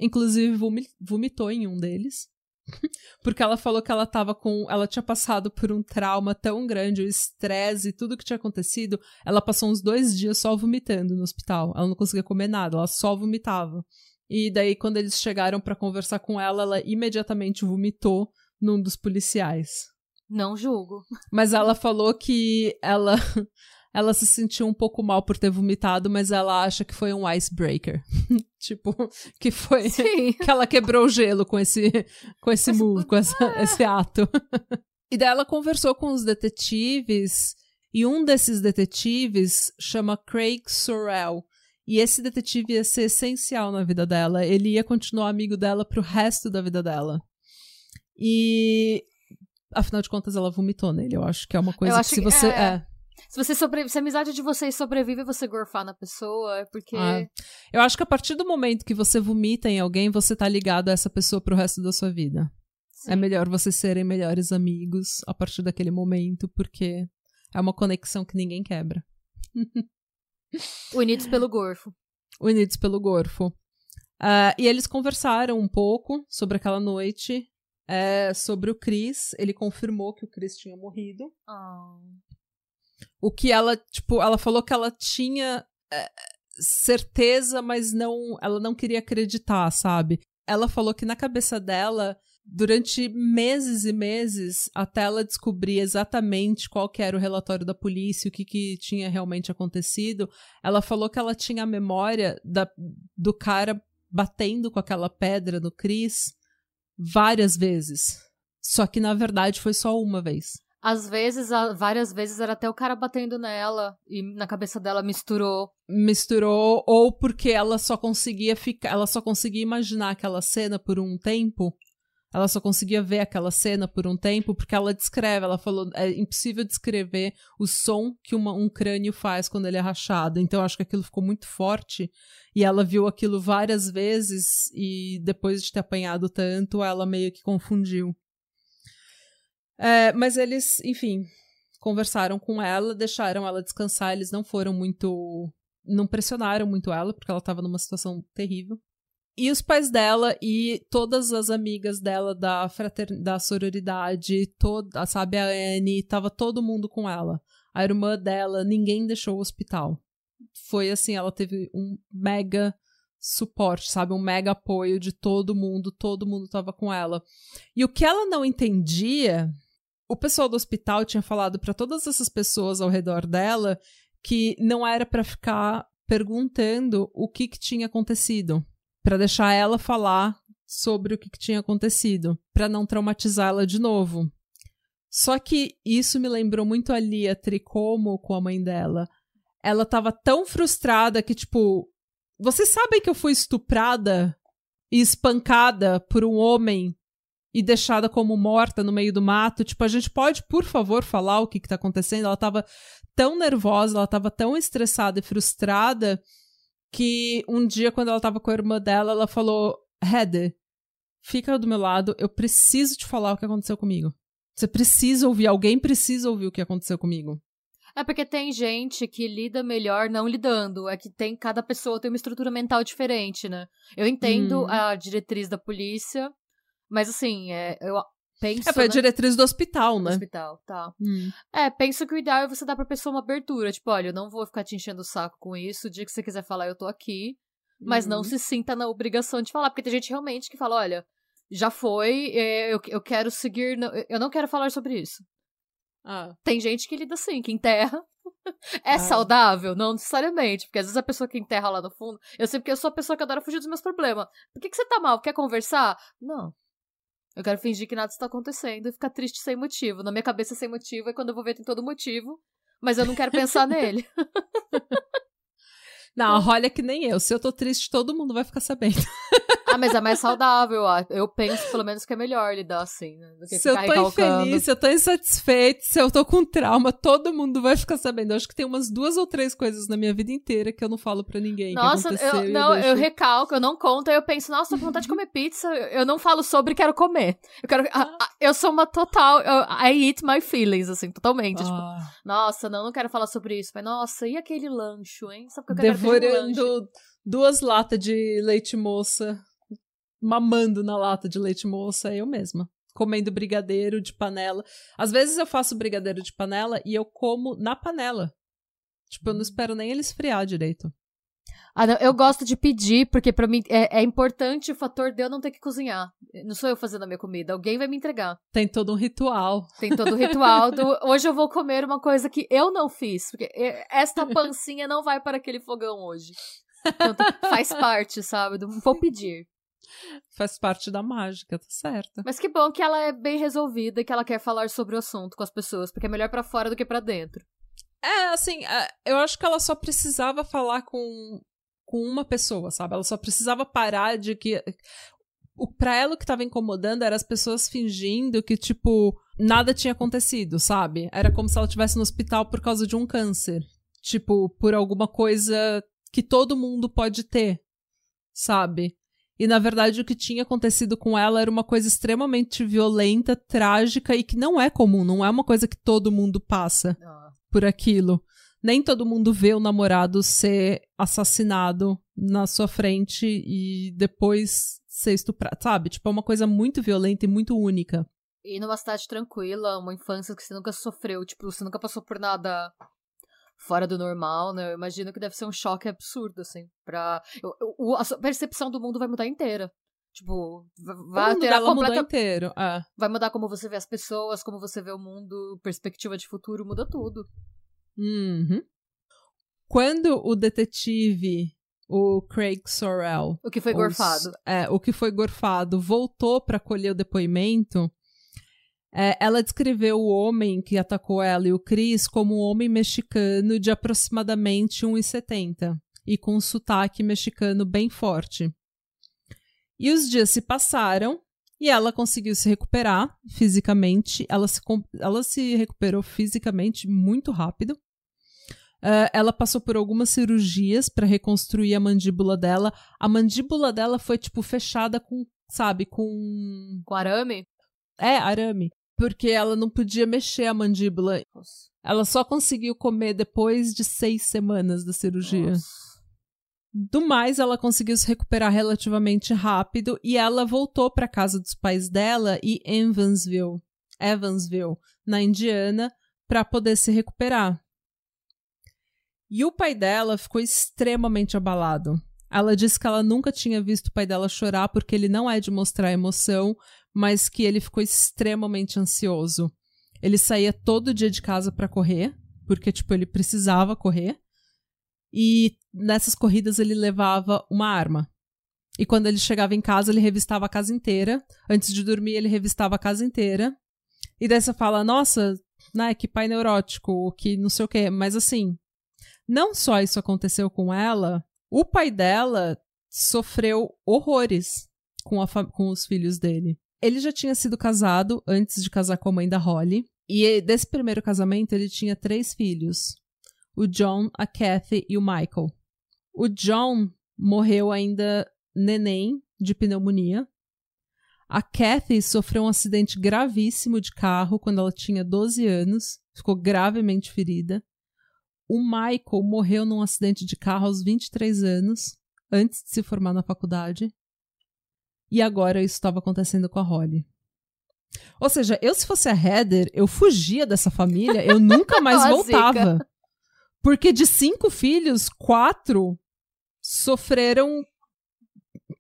S1: inclusive vomitou em um deles. Porque ela falou que ela tava com. Ela tinha passado por um trauma tão grande, o estresse e tudo que tinha acontecido. Ela passou uns dois dias só vomitando no hospital. Ela não conseguia comer nada, ela só vomitava. E daí, quando eles chegaram para conversar com ela, ela imediatamente vomitou num dos policiais.
S2: Não julgo.
S1: Mas ela falou que ela ela se sentiu um pouco mal por ter vomitado, mas ela acha que foi um icebreaker. tipo, que foi Sim. que ela quebrou o gelo com esse com esse move, com essa, esse ato. e daí ela conversou com os detetives e um desses detetives chama Craig Sorrell. E esse detetive ia ser essencial na vida dela. Ele ia continuar amigo dela pro resto da vida dela. E afinal de contas ela vomitou nele. Eu acho que é uma coisa que se você é... é
S2: se você sobrevive, se a amizade de vocês sobrevive você gorfar na pessoa, é porque. Ah,
S1: eu acho que a partir do momento que você vomita em alguém, você tá ligado a essa pessoa pro resto da sua vida. Sim. É melhor vocês serem melhores amigos a partir daquele momento, porque é uma conexão que ninguém quebra.
S2: Unidos pelo gorfo.
S1: Unidos pelo gorfo. Uh, e eles conversaram um pouco sobre aquela noite, é, sobre o Chris. Ele confirmou que o Chris tinha morrido.
S2: Oh.
S1: O que ela, tipo, ela falou que ela tinha é, certeza, mas não, ela não queria acreditar, sabe? Ela falou que na cabeça dela, durante meses e meses, até ela descobrir exatamente qual que era o relatório da polícia, o que, que tinha realmente acontecido, ela falou que ela tinha a memória da, do cara batendo com aquela pedra no Chris várias vezes. Só que na verdade foi só uma vez.
S2: Às vezes, várias vezes, era até o cara batendo nela e na cabeça dela misturou.
S1: Misturou, ou porque ela só conseguia ficar. Ela só conseguia imaginar aquela cena por um tempo. Ela só conseguia ver aquela cena por um tempo, porque ela descreve, ela falou, é impossível descrever o som que uma, um crânio faz quando ele é rachado. Então acho que aquilo ficou muito forte. E ela viu aquilo várias vezes, e depois de ter apanhado tanto, ela meio que confundiu. É, mas eles, enfim, conversaram com ela, deixaram ela descansar. Eles não foram muito. Não pressionaram muito ela, porque ela estava numa situação terrível. E os pais dela e todas as amigas dela da da sororidade, toda, sabe, a Anne, tava todo mundo com ela. A irmã dela, ninguém deixou o hospital. Foi assim, ela teve um mega suporte, sabe? Um mega apoio de todo mundo, todo mundo tava com ela. E o que ela não entendia o pessoal do hospital tinha falado para todas essas pessoas ao redor dela que não era para ficar perguntando o que, que tinha acontecido, para deixar ela falar sobre o que, que tinha acontecido, para não traumatizá-la de novo. Só que isso me lembrou muito a Lia Tricomo com a mãe dela. Ela tava tão frustrada que, tipo, vocês sabem que eu fui estuprada e espancada por um homem e deixada como morta no meio do mato. Tipo, a gente pode, por favor, falar o que, que tá acontecendo? Ela tava tão nervosa, ela tava tão estressada e frustrada que um dia, quando ela tava com a irmã dela, ela falou: Heather, fica do meu lado, eu preciso te falar o que aconteceu comigo. Você precisa ouvir, alguém precisa ouvir o que aconteceu comigo.
S2: É porque tem gente que lida melhor não lidando. É que tem cada pessoa tem uma estrutura mental diferente, né? Eu entendo hum. a diretriz da polícia mas assim, é, eu penso.
S1: É, foi a diretriz do hospital, né?
S2: Do hospital, tá. Hum. É, penso que o ideal é você dar pra pessoa uma abertura. Tipo, olha, eu não vou ficar te enchendo o saco com isso. O dia que você quiser falar, eu tô aqui. Mas não uhum. se sinta na obrigação de falar. Porque tem gente realmente que fala: olha, já foi, é, eu, eu quero seguir. Eu não quero falar sobre isso.
S1: Ah.
S2: Tem gente que lida assim, que enterra. É ah. saudável? Não necessariamente, porque às vezes a pessoa que enterra lá no fundo. Eu sei porque eu sou a pessoa que adora fugir dos meus problemas. Por que, que você tá mal? Quer conversar? Não. Eu quero fingir que nada está acontecendo e ficar triste sem motivo. Na minha cabeça, sem motivo, é quando eu vou ver tem todo motivo, mas eu não quero pensar nele.
S1: Não, olha que nem eu. Se eu tô triste, todo mundo vai ficar sabendo.
S2: Ah, mas é mais saudável. ah. Eu penso, pelo menos, que é melhor lidar assim, né? Do que
S1: Se eu tô
S2: recalcando.
S1: infeliz, se eu tô insatisfeita, se eu tô com trauma, todo mundo vai ficar sabendo. Eu acho que tem umas duas ou três coisas na minha vida inteira que eu não falo pra ninguém.
S2: Nossa, eu, não, eu,
S1: deixo-
S2: recalco, eu não conto, eu penso, nossa, tô com vontade de comer pizza, eu não falo sobre, quero comer. Eu quero. a- a- eu sou uma total. Eu, I eat my feelings, assim, totalmente. Tipo,
S1: Ah,
S2: nossa, não, não quero falar sobre isso. Mas, nossa, e aquele lancho, hein? Sabe o que eu quero lanche?
S1: devorando duas latas de leite moça, mamando na lata de leite moça, eu mesma. Comendo brigadeiro de panela. Às vezes eu faço brigadeiro de panela e eu como na panela. Tipo, eu não espero nem ele esfriar direito.
S2: Ah, não, eu gosto de pedir, porque pra mim é, é importante o fator de eu não ter que cozinhar. Não sou eu fazendo a minha comida, alguém vai me entregar.
S1: Tem todo um ritual.
S2: Tem todo o ritual do hoje eu vou comer uma coisa que eu não fiz, porque esta pancinha não vai para aquele fogão hoje. Então, faz parte, sabe? Vou pedir.
S1: Faz parte da mágica, tá certo.
S2: Mas que bom que ela é bem resolvida e que ela quer falar sobre o assunto com as pessoas, porque é melhor pra fora do que pra dentro.
S1: É, assim, é, eu acho que ela só precisava falar com, com uma pessoa, sabe? Ela só precisava parar de que. O, pra ela o que tava incomodando era as pessoas fingindo que, tipo, nada tinha acontecido, sabe? Era como se ela estivesse no hospital por causa de um câncer. Tipo, por alguma coisa que todo mundo pode ter, sabe? E na verdade o que tinha acontecido com ela era uma coisa extremamente violenta, trágica e que não é comum, não é uma coisa que todo mundo passa por aquilo. Nem todo mundo vê o namorado ser assassinado na sua frente e depois ser estuprado, sabe? Tipo, é uma coisa muito violenta e muito única.
S2: E numa cidade tranquila, uma infância que você nunca sofreu, tipo, você nunca passou por nada fora do normal, né? Eu imagino que deve ser um choque absurdo, assim, pra... eu- eu- a sua percepção do mundo vai mudar inteira. Tipo, vai
S1: mundo
S2: alterar completa...
S1: inteiro. É.
S2: Vai mudar como você vê as pessoas, como você vê o mundo, perspectiva de futuro, muda tudo.
S1: Uhum. Quando o detetive, o Craig Sorrell,
S2: O que foi
S1: Os-
S2: gorfado.
S1: é, o que foi gorfado, voltou para colher o depoimento. É, ela descreveu o homem que atacou ela e o Chris como um homem mexicano de aproximadamente 1,70 e com um sotaque mexicano bem forte. E os dias se passaram e ela conseguiu se recuperar fisicamente. Ela se, ela se recuperou fisicamente muito rápido. Ah, ela passou por algumas cirurgias para reconstruir a mandíbula dela. A mandíbula dela foi, tipo, fechada com, sabe, com.
S2: Com arame?
S1: É, arame. Porque ela não podia mexer a mandíbula.
S2: Nossa.
S1: Ela só conseguiu comer depois de seis semanas da cirurgia.
S2: Nossa.
S1: Do mais, ela conseguiu se recuperar relativamente rápido e ela voltou para casa dos pais dela e Evansville, Evansville, na Indiana, para poder se recuperar. E o pai dela ficou extremamente abalado. Ela disse que ela nunca tinha visto o pai dela chorar porque ele não é de mostrar emoção, mas que ele ficou extremamente ansioso. Ele saía todo dia de casa para correr, porque tipo ele precisava correr. E nessas corridas ele levava uma arma. E quando ele chegava em casa, ele revistava a casa inteira. Antes de dormir, ele revistava a casa inteira. E você fala, nossa, né, que pai neurótico, que não sei o quê. Mas assim, não só isso aconteceu com ela, o pai dela sofreu horrores com, com os filhos dele. Ele já tinha sido casado antes de casar com a mãe da Holly. E desse primeiro casamento, ele tinha três filhos o John, a Kathy e o Michael. O John morreu ainda neném de pneumonia. A Kathy sofreu um acidente gravíssimo de carro quando ela tinha 12 anos, ficou gravemente ferida. O Michael morreu num acidente de carro aos 23 anos, antes de se formar na faculdade. E agora isso estava acontecendo com a Holly. Ou seja, eu se fosse a Heather, eu fugia dessa família, eu nunca mais voltava. Porque de cinco filhos, quatro sofreram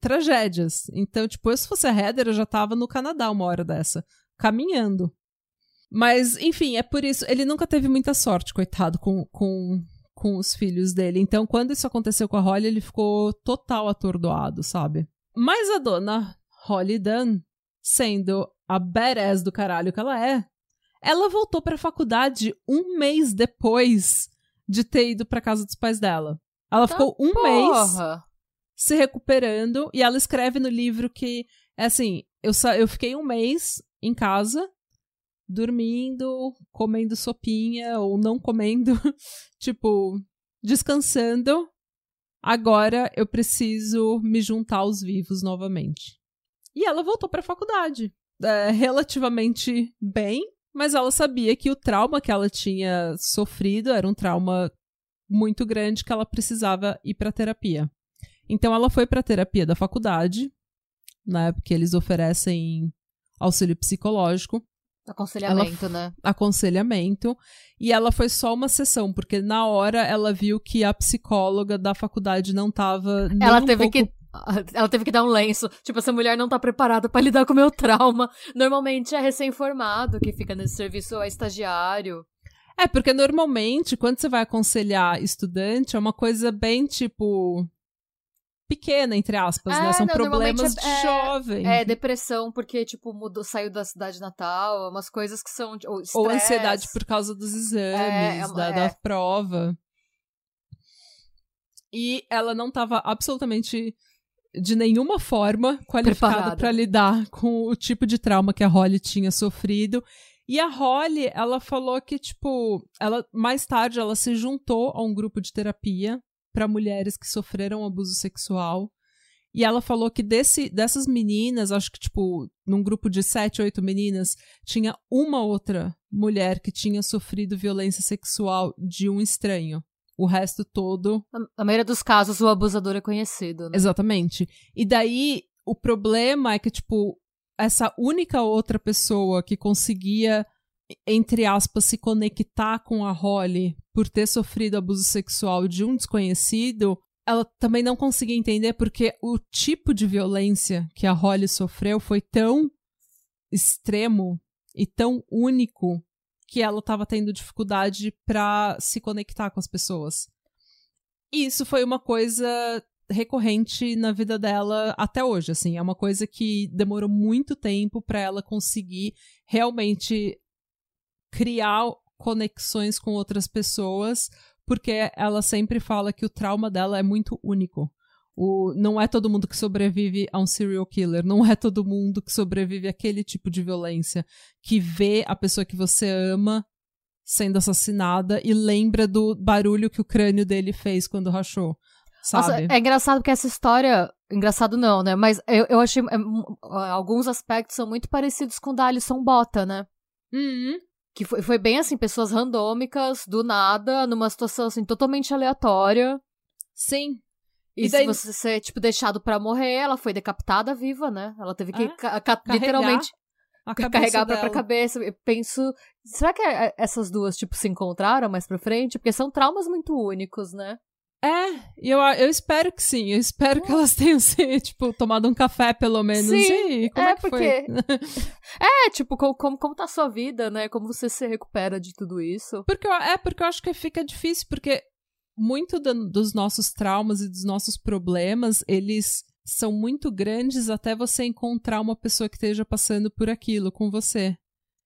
S1: tragédias. Então, tipo, eu se fosse a Heather, eu já tava no Canadá uma hora dessa, caminhando. Mas, enfim, é por isso. Ele nunca teve muita sorte, coitado, com, com, com os filhos dele. Então, quando isso aconteceu com a Holly, ele ficou total atordoado, sabe? Mas a dona Holly Dunn, sendo a badass do caralho que ela é, ela voltou pra faculdade um mês depois de ter ido pra casa dos pais dela. Ela
S2: Tá
S1: ficou um mês
S2: Porra!
S1: se recuperando. E ela escreve no livro que, é assim, eu, eu fiquei um mês em casa, dormindo, comendo sopinha ou não comendo, tipo, descansando. Agora eu preciso me juntar aos vivos novamente. E ela voltou para a faculdade, é, relativamente bem, mas ela sabia que o trauma que ela tinha sofrido era um trauma muito grande que ela precisava ir para terapia. Então ela foi para terapia da faculdade, né, porque eles oferecem auxílio psicológico.
S2: Aconselhamento, ela, né?
S1: Aconselhamento. E ela foi só uma sessão, porque na hora ela viu que a psicóloga da faculdade não tava.
S2: Ela
S1: um
S2: teve
S1: pouco...
S2: que. Ela teve que dar um lenço. Tipo, essa mulher não tá preparada para lidar com o meu trauma. Normalmente é recém-formado que fica nesse serviço, é estagiário.
S1: É, porque normalmente, quando você vai aconselhar estudante, é uma coisa bem tipo pequena, entre aspas, né? É, São não, problemas de é, jovem.
S2: É, depressão, porque, tipo, mudou, saiu da cidade natal, umas coisas que são. Ou,
S1: ou ansiedade por causa dos exames, é, é da, da prova. E ela não estava absolutamente de nenhuma forma qualificada para lidar com o tipo de trauma que a Holly tinha sofrido. E a Holly, ela falou que, tipo, ela mais tarde ela se juntou a um grupo de terapia para mulheres que sofreram abuso sexual. E ela falou que desse, dessas meninas, acho que, tipo, num grupo de sete, oito meninas, tinha uma outra mulher que tinha sofrido violência sexual de um estranho. O resto todo.
S2: Na maioria dos casos, o abusador é conhecido, né?
S1: Exatamente. E daí, o problema é que, tipo, essa única outra pessoa que conseguia entre aspas, se conectar com a Holly por ter sofrido abuso sexual de um desconhecido, ela também não conseguia entender porque o tipo de violência que a Holly sofreu foi tão extremo e tão único que ela estava tendo dificuldade para se conectar com as pessoas. E isso foi uma coisa recorrente na vida dela até hoje, assim, é uma coisa que demorou muito tempo para ela conseguir realmente criar conexões com outras pessoas, porque ela sempre fala que o trauma dela é muito único. O, não é todo mundo que sobrevive a um serial killer, não é todo mundo que sobrevive àquele tipo de violência, que vê a pessoa que você ama sendo assassinada e lembra do barulho que o crânio dele fez quando rachou. Sabe?
S2: Nossa, é engraçado que essa história. Engraçado não, né? Mas eu, eu achei. É, alguns aspectos são muito parecidos com o da Alison Bota, né?
S1: Uhum.
S2: Que foi, foi bem assim, pessoas randômicas, do nada, numa situação assim, totalmente aleatória.
S1: Sim.
S2: E, e daí... se você ser, tipo, deixado para morrer, ela foi decapitada viva, né? Ela teve que ca literalmente carregar a própria cabeça. Eu penso, será que é, essas duas, tipo, se encontraram mais pra frente? Porque são traumas muito únicos, né?
S1: É, e eu, eu espero que sim. Eu espero que elas tenham, se, tipo, tomado um café, pelo menos. Sim, como é, é que porque...
S2: foi? é, tipo, como, como, como tá a sua vida, né? Como você se recupera de tudo isso.
S1: Porque, é, porque eu acho que fica difícil, porque muito do, dos nossos traumas e dos nossos problemas, eles são muito grandes até você encontrar uma pessoa que esteja passando por aquilo com você.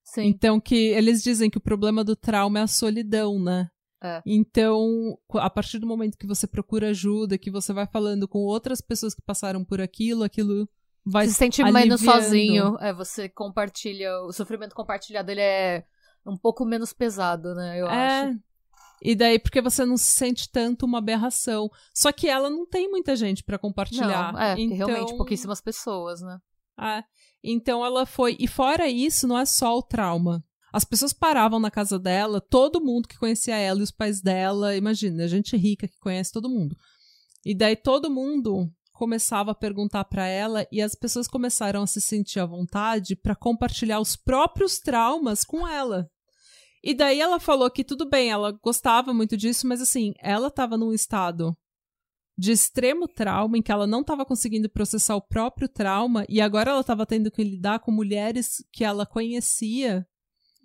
S2: Sim.
S1: Então que eles dizem que o problema do trauma é a solidão, né?
S2: É.
S1: Então, a partir do momento que você procura ajuda, que você vai falando com outras pessoas que passaram por aquilo, aquilo vai se
S2: sente
S1: aliviando.
S2: menos sozinho. É, você compartilha, o sofrimento compartilhado ele é um pouco menos pesado, né? Eu é. acho.
S1: E daí, porque você não se sente tanto uma aberração. Só que ela não tem muita gente para compartilhar.
S2: Não, é,
S1: então...
S2: realmente pouquíssimas pessoas, né?
S1: É. Então ela foi. E fora isso, não é só o trauma. As pessoas paravam na casa dela, todo mundo que conhecia ela e os pais dela, imagina, gente rica que conhece todo mundo. E daí todo mundo começava a perguntar para ela e as pessoas começaram a se sentir à vontade para compartilhar os próprios traumas com ela. E daí ela falou que tudo bem, ela gostava muito disso, mas assim, ela estava num estado de extremo trauma em que ela não estava conseguindo processar o próprio trauma e agora ela estava tendo que lidar com mulheres que ela conhecia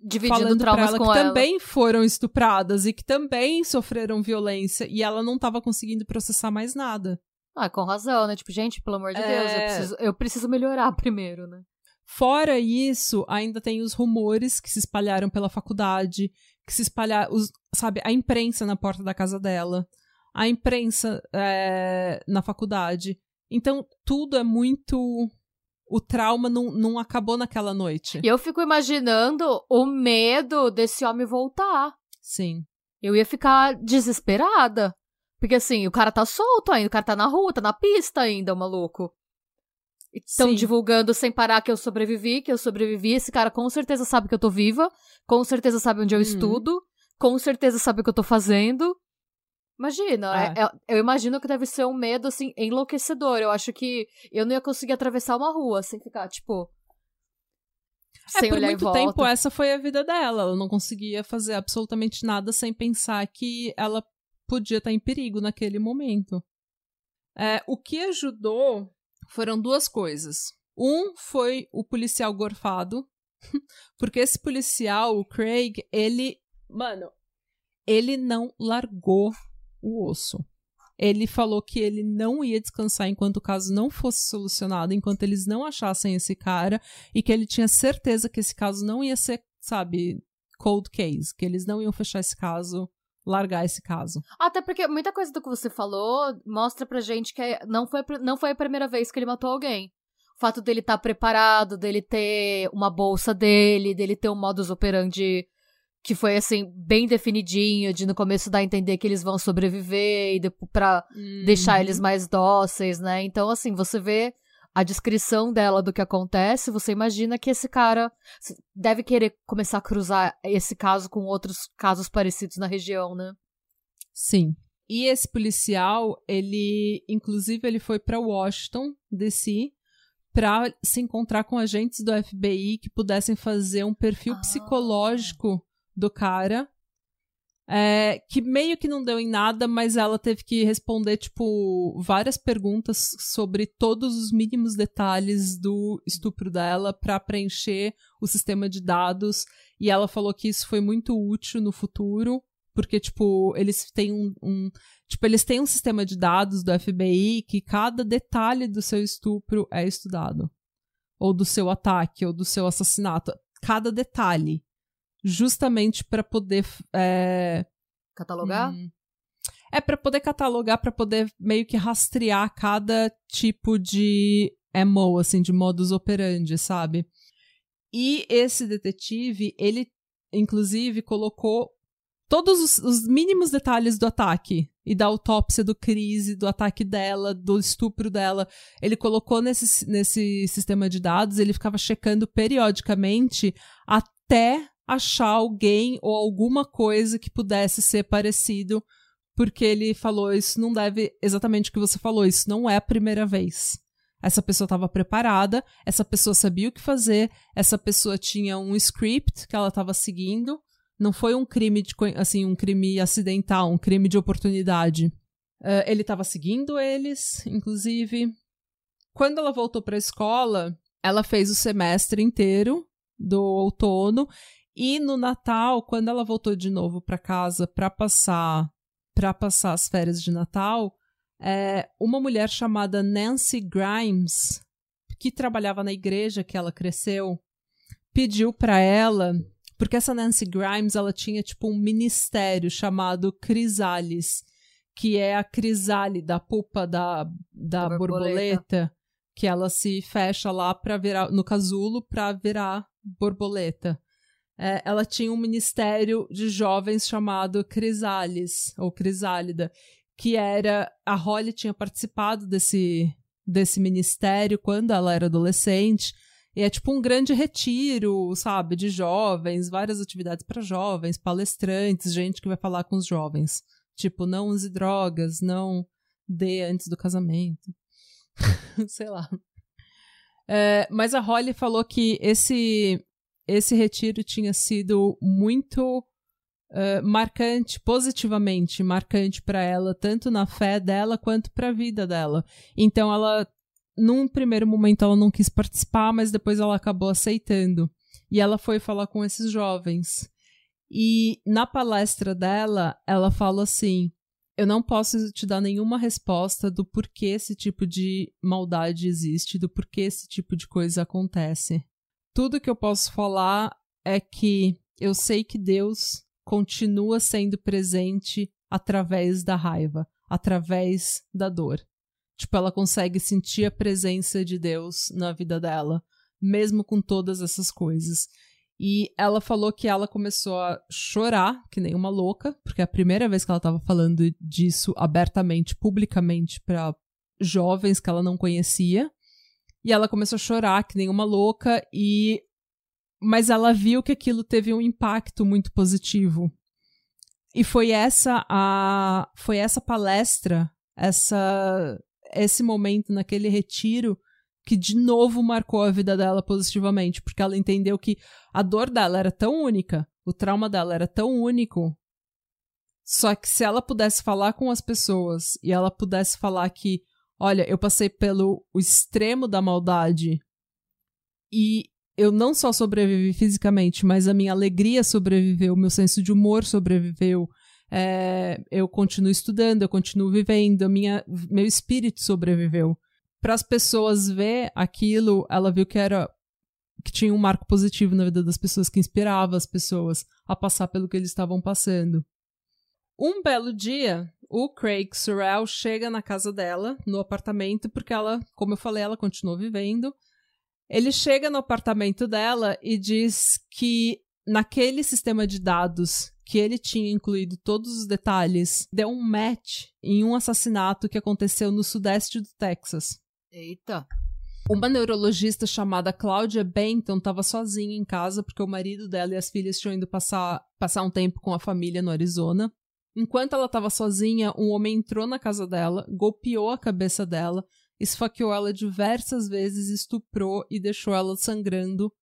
S2: dividindo
S1: falando
S2: traumas
S1: ela
S2: com
S1: que
S2: ela.
S1: também foram estupradas e que também sofreram violência e ela não estava conseguindo processar mais nada.
S2: Ah, com razão, né? Tipo, gente, pelo amor de é... Deus, eu preciso, eu preciso melhorar primeiro, né?
S1: Fora isso, ainda tem os rumores que se espalharam pela faculdade, que se espalharam, os, sabe, a imprensa na porta da casa dela. a imprensa é, na faculdade. Então, tudo é muito. O trauma não, não acabou naquela noite.
S2: E eu fico imaginando o medo desse homem voltar.
S1: Sim.
S2: Eu ia ficar desesperada. Porque assim, o cara tá solto ainda, o cara tá na rua, tá na pista ainda, o maluco. Estão divulgando sem parar que eu sobrevivi, que eu sobrevivi. Esse cara com certeza sabe que eu tô viva, com certeza sabe onde eu uhum. estudo, com certeza sabe o que eu tô fazendo. Imagina, é. É, eu imagino que deve ser um medo, assim, enlouquecedor. Eu acho que eu não ia conseguir atravessar uma rua sem ficar, tipo.
S1: É, sem por olhar muito tempo essa foi a vida dela. Ela não conseguia fazer absolutamente nada sem pensar que ela podia estar em perigo naquele momento. É, o que ajudou foram duas coisas. Um foi o policial gorfado, porque esse policial, o Craig, ele, mano, ele não largou o osso. Ele falou que ele não ia descansar enquanto o caso não fosse solucionado, enquanto eles não achassem esse cara, e que ele tinha certeza que esse caso não ia ser, sabe, cold case, que eles não iam fechar esse caso largar esse caso.
S2: Até porque muita coisa do que você falou mostra pra gente que não foi, não foi a primeira vez que ele matou alguém. O fato dele estar tá preparado, dele ter uma bolsa dele, dele ter um modus operandi que foi assim, bem definidinho, de no começo dar a entender que eles vão sobreviver e depois pra uhum. deixar eles mais dóceis, né? Então, assim, você vê a descrição dela do que acontece, você imagina que esse cara deve querer começar a cruzar esse caso com outros casos parecidos na região, né?
S1: Sim. E esse policial, ele, inclusive, ele foi para Washington, DC, para se encontrar com agentes do FBI que pudessem fazer um perfil ah. psicológico do cara é, que meio que não deu em nada, mas ela teve que responder, tipo, várias perguntas sobre todos os mínimos detalhes do estupro dela para preencher o sistema de dados. E ela falou que isso foi muito útil no futuro, porque, tipo, eles têm um, um Tipo, eles têm um sistema de dados do FBI que cada detalhe do seu estupro é estudado. Ou do seu ataque, ou do seu assassinato. Cada detalhe justamente para poder é...
S2: catalogar.
S1: Hum, é para poder catalogar, para poder meio que rastrear cada tipo de MO, assim, de modus operandi, sabe? E esse detetive, ele inclusive colocou todos os, os, mínimos detalhes do ataque e da autópsia do Crise, do ataque dela, do estupro dela. Ele colocou nesse, nesse sistema de dados, ele ficava checando periodicamente até achar alguém ou alguma coisa que pudesse ser parecido, porque ele falou: Isso não deve. Exatamente o que você falou, isso não é a primeira vez. Essa pessoa estava preparada, essa pessoa sabia o que fazer, essa pessoa tinha um script que ela estava seguindo. Não foi um crime de, assim, um crime acidental, um crime de oportunidade. Uh, ele estava seguindo eles, inclusive. Quando ela voltou para a escola, ela fez o semestre inteiro do outono e no Natal, quando ela voltou de novo para casa para passar para passar as férias de Natal, é, uma mulher chamada Nancy Grimes, que trabalhava na igreja que ela cresceu, pediu para ela, porque essa Nancy Grimes ela tinha tipo um ministério chamado Crisalis, que é a crisálide da pupa da, da, da borboleta. borboleta. que ela se fecha lá para virar no casulo para virar borboleta é, ela tinha um ministério de jovens chamado Crisales, ou Crisálida, que era. A Holly tinha participado desse, desse ministério quando ela era adolescente. E é tipo um grande retiro, sabe, de jovens, várias atividades para jovens, palestrantes, gente que vai falar com os jovens. Tipo, não use drogas, não dê antes do casamento. Sei lá. É, mas a Holly falou que esse esse retiro tinha sido muito uh, marcante, positivamente marcante para ela, tanto na fé dela quanto para a vida dela. Então ela, num primeiro momento, ela não quis participar, mas depois ela acabou aceitando. E ela foi falar com esses jovens. E na palestra dela, ela fala assim: eu não posso te dar nenhuma resposta do porquê esse tipo de maldade existe, do porquê esse tipo de coisa acontece tudo que eu posso falar é que eu sei que Deus continua sendo presente através da raiva, através da dor. Tipo, ela consegue sentir a presença de Deus na vida dela, mesmo com todas essas coisas. E ela falou que ela começou a chorar, que nem uma louca, porque é a primeira vez que ela estava falando disso abertamente, publicamente, para jovens que ela não conhecia. E ela começou a chorar, que nem uma louca, e. Mas ela viu que aquilo teve um impacto muito positivo. E foi essa a. Foi essa palestra, essa esse momento naquele retiro que de novo marcou a vida dela positivamente, porque ela entendeu que a dor dela era tão única, o trauma dela era tão único. Só que se ela pudesse falar com as pessoas e ela pudesse falar que, olha, eu passei pelo extremo da maldade e eu não só sobrevivi fisicamente, mas a minha alegria sobreviveu, o meu senso de humor sobreviveu, é, eu continuo estudando, eu continuo vivendo, minha, meu espírito sobreviveu. Para as pessoas ver aquilo, ela viu que era que tinha um marco positivo na vida das pessoas, que inspirava as pessoas a passar pelo que eles estavam passando. Um belo dia, o Craig Sorrell chega na casa dela, no apartamento, porque ela, como eu falei, ela continuou vivendo. Ele chega no apartamento dela e diz que naquele sistema de dados que ele tinha incluído todos os detalhes, deu um match em um assassinato que aconteceu no sudeste do Texas.
S2: Eita.
S1: Uma neurologista chamada Claudia Benton estava sozinha em casa porque o marido dela e as filhas tinham ido passar, passar um tempo com a família no Arizona. Enquanto ela estava sozinha, um homem entrou na casa dela, golpeou a cabeça dela, esfaqueou ela diversas vezes, estuprou e deixou ela sangrando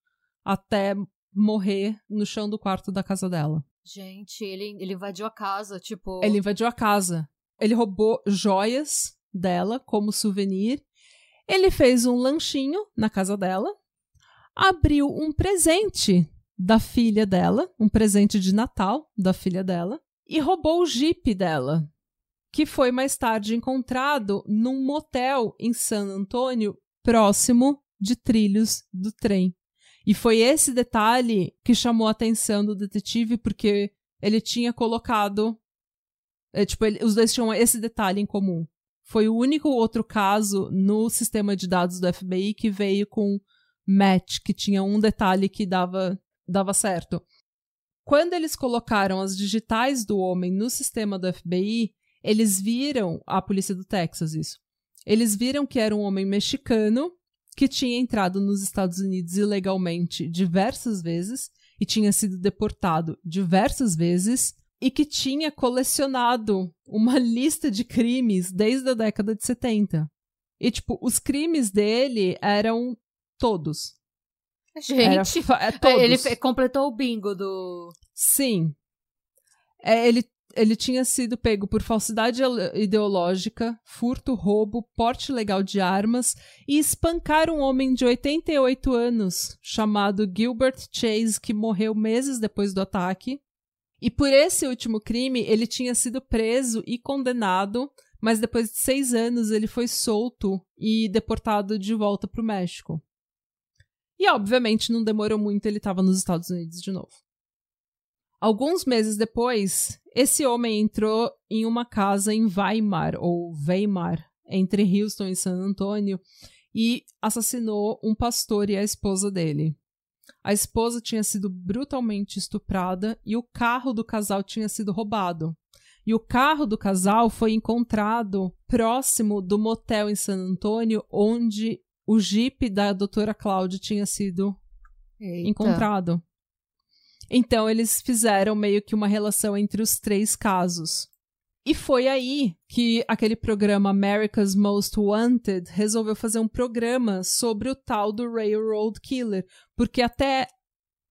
S1: até morrer no chão do quarto da casa dela.
S2: Gente, ele, ele invadiu a casa, tipo.
S1: Ele invadiu a casa. Ele roubou joias dela como souvenir. Ele fez um lanchinho na casa dela. Abriu um presente da filha dela, um presente de Natal da filha dela, e roubou o Jeep dela, que foi mais tarde encontrado num motel em San Antônio, próximo de trilhos do trem. E foi esse detalhe que chamou a atenção do detetive, porque ele tinha colocado. É, tipo, ele, os dois tinham esse detalhe em comum. Foi o único outro caso no sistema de dados do FBI que veio com match, que tinha um detalhe que dava, dava certo. Quando eles colocaram as digitais do homem no sistema do FBI, eles viram, a polícia do Texas, isso. Eles viram que era um homem mexicano que tinha entrado nos Estados Unidos ilegalmente diversas vezes e tinha sido deportado diversas vezes e que tinha colecionado uma lista de crimes desde a década de 70. E, tipo, os crimes dele eram todos.
S2: Gente, é, todos. ele completou o bingo do.
S1: Sim. É, ele ele tinha sido pego por falsidade ideológica, furto, roubo, porte legal de armas e espancar um homem de 88 anos chamado Gilbert Chase, que morreu meses depois do ataque. E por esse último crime, ele tinha sido preso e condenado, mas depois de seis anos ele foi solto e deportado de volta para o México. E obviamente não demorou muito, ele estava nos Estados Unidos de novo. Alguns meses depois, esse homem entrou em uma casa em Weimar, ou Weimar, entre Houston e San Antônio, e assassinou um pastor e a esposa dele. A esposa tinha sido brutalmente estuprada e o carro do casal tinha sido roubado. E o carro do casal foi encontrado próximo do motel em San Antônio, onde o jipe da doutora Cláudia tinha sido Eita. encontrado. Então eles fizeram meio que uma relação entre os três casos. E foi aí que aquele programa America's Most Wanted resolveu fazer um programa sobre o tal do Railroad Killer, porque até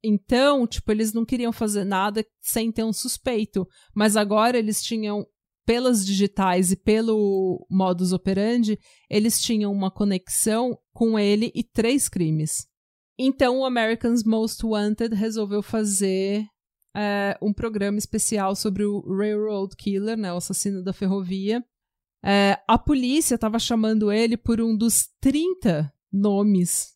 S1: então, tipo, eles não queriam fazer nada sem ter um suspeito, mas agora eles tinham pelas digitais e pelo modus operandi, eles tinham uma conexão com ele e três crimes. Então, o Americans Most Wanted resolveu fazer é, um programa especial sobre o Railroad Killer, né, o assassino da ferrovia. É, a polícia estava chamando ele por um dos 30 nomes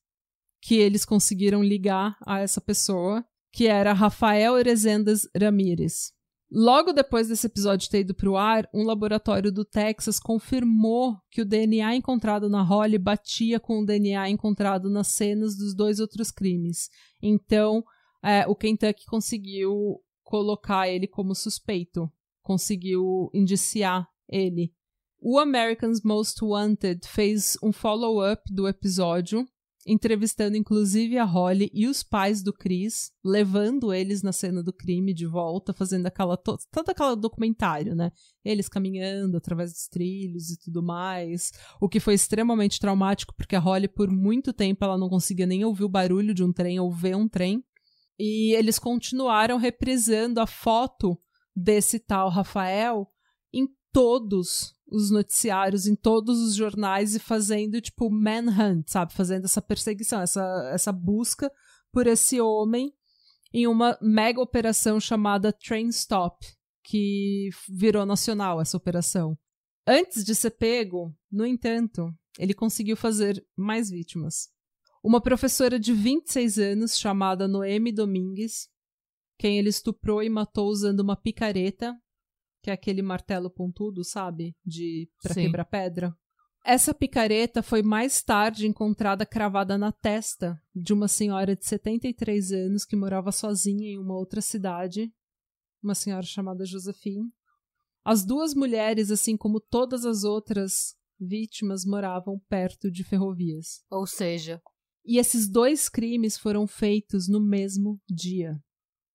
S1: que eles conseguiram ligar a essa pessoa, que era Rafael Erezendas Ramírez. Logo depois desse episódio ter ido para o ar, um laboratório do Texas confirmou que o DNA encontrado na Holly batia com o DNA encontrado nas cenas dos dois outros crimes. Então, é, o Kentucky conseguiu colocar ele como suspeito, conseguiu indiciar ele. O Americans Most Wanted fez um follow-up do episódio entrevistando inclusive a Holly e os pais do Chris, levando eles na cena do crime de volta, fazendo aquela to todo aquele documentário, né? Eles caminhando através dos trilhos e tudo mais, o que foi extremamente traumático porque a Holly por muito tempo ela não conseguia nem ouvir o barulho de um trem ou ver um trem. E eles continuaram reprisando a foto desse tal Rafael em todos os noticiários em todos os jornais e fazendo, tipo, manhunt, sabe? Fazendo essa perseguição, essa, essa busca por esse homem em uma mega operação chamada Train Stop, que virou nacional essa operação. Antes de ser pego, no entanto, ele conseguiu fazer mais vítimas. Uma professora de 26 anos chamada Noemi Domingues, quem ele estuprou e matou usando uma picareta que é aquele martelo pontudo, sabe? De para quebrar pedra. Essa picareta foi mais tarde encontrada cravada na testa de uma senhora de 73 anos que morava sozinha em uma outra cidade, uma senhora chamada Josephine. As duas mulheres, assim como todas as outras vítimas, moravam perto de ferrovias.
S2: Ou seja,
S1: e esses dois crimes foram feitos no mesmo dia.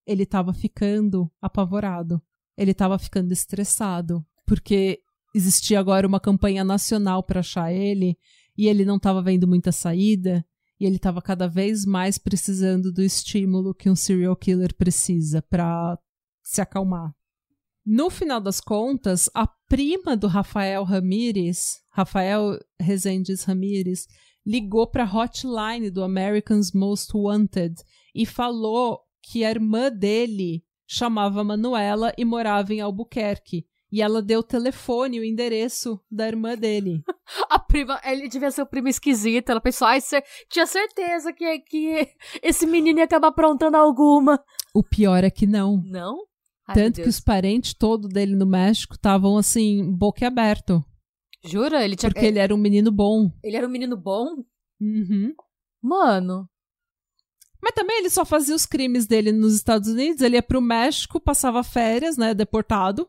S1: Ele estava ficando apavorado ele estava ficando estressado, porque existia agora uma campanha nacional para achar ele e ele não estava vendo muita saída e ele estava cada vez mais precisando do estímulo que um serial killer precisa para se acalmar. No final das contas, a prima do Rafael Ramírez, Rafael Rezendes Ramírez, ligou para a hotline do Americans Most Wanted e falou que a irmã dele chamava Manuela e morava em Albuquerque. E ela deu o telefone, o endereço da irmã dele.
S2: A prima, ele devia ser o primo esquisito. Ela pensou, ai, cê, tinha certeza que, que esse menino ia acabar aprontando alguma.
S1: O pior é que não.
S2: Não?
S1: Ai, Tanto que os parentes todos dele no México estavam assim, boca aberto.
S2: Jura? Ele tinha...
S1: Porque ele era um menino bom.
S2: Ele era um menino bom?
S1: Uhum.
S2: Mano,
S1: mas também ele só fazia os crimes dele nos Estados Unidos, ele ia pro México, passava férias, né, deportado.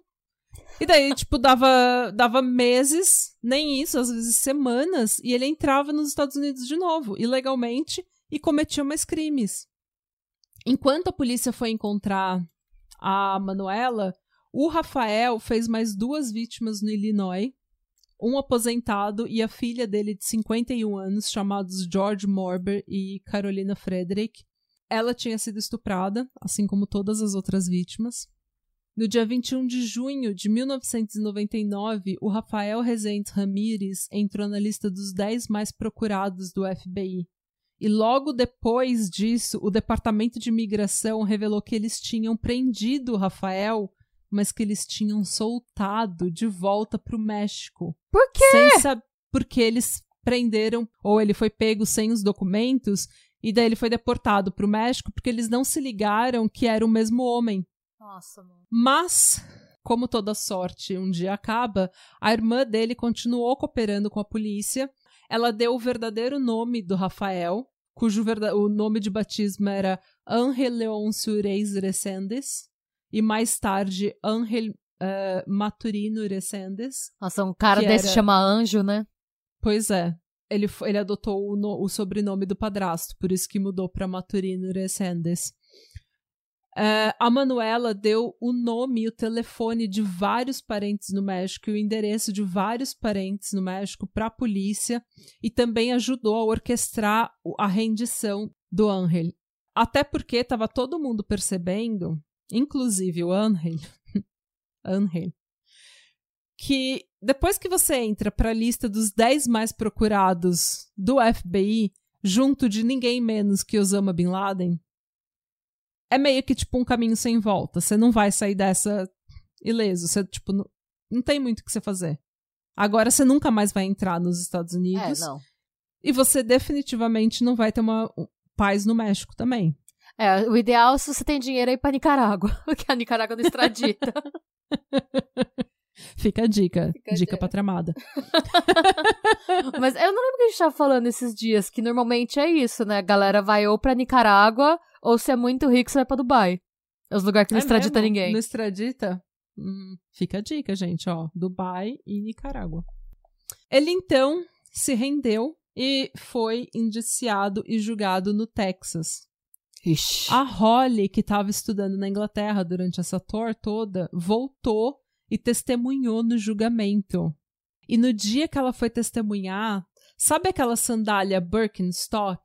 S1: E daí, tipo, dava, dava meses, nem isso, às vezes semanas, e ele entrava nos Estados Unidos de novo, ilegalmente, e cometia mais crimes. Enquanto a polícia foi encontrar a Manuela, o Rafael fez mais duas vítimas no Illinois, um aposentado e a filha dele de 51 anos, chamados George Morber e Carolina Frederick. Ela tinha sido estuprada, assim como todas as outras vítimas. No dia 21 de junho de 1999, o Rafael Rezende Ramírez entrou na lista dos 10 mais procurados do FBI. E logo depois disso, o Departamento de Imigração revelou que eles tinham prendido o Rafael mas que eles tinham soltado de volta pro México.
S2: Por quê?
S1: Sem saber porque eles prenderam, ou ele foi pego sem os documentos, e daí ele foi deportado pro México porque eles não se ligaram que era o mesmo homem.
S2: Nossa, mano.
S1: Mas, como toda sorte um dia acaba, a irmã dele continuou cooperando com a polícia. Ela deu o verdadeiro nome do Rafael, cujo o nome de batismo era Ángel Leôncio Reis Resendes e mais tarde Angel uh, Maturino Resendes.
S2: Nossa, um cara desse era... chama Anjo, né?
S1: Pois é. Ele, ele adotou o, no, o sobrenome do padrasto, por isso que mudou para Maturino Resendes. Uh, a Manuela deu o nome e o telefone de vários parentes no México e o endereço de vários parentes no México para a polícia e também ajudou a orquestrar a rendição do Angel. Até porque estava todo mundo percebendo inclusive o Angel, Angel, que depois que você entra para a lista dos 10 mais procurados do FBI, junto de ninguém menos que Osama Bin Laden, é meio que tipo um caminho sem volta. Você não vai sair dessa ileso. Você, tipo, não, não tem muito o que você fazer. Agora você nunca mais vai entrar nos Estados Unidos.
S2: É, não.
S1: E você definitivamente não vai ter uma paz no México também.
S2: É, o ideal, se você tem dinheiro, é ir pra Nicarágua, que a Nicarágua não extradita.
S1: Fica a dica. Fica dica pra tramada.
S2: Mas eu não lembro que a gente tava falando esses dias, que normalmente é isso, né? A galera vai ou pra Nicarágua, ou se é muito rico, você vai pra Dubai. É os lugares que não é extradita
S1: mesmo?
S2: ninguém.
S1: Não extradita? Hum, fica a dica, gente, ó. Dubai e Nicarágua. Ele então se rendeu e foi indiciado e julgado no Texas.
S2: Ixi.
S1: A Holly, que estava estudando na Inglaterra durante essa tour toda, voltou e testemunhou no julgamento. E no dia que ela foi testemunhar, sabe aquela sandália Birkenstock?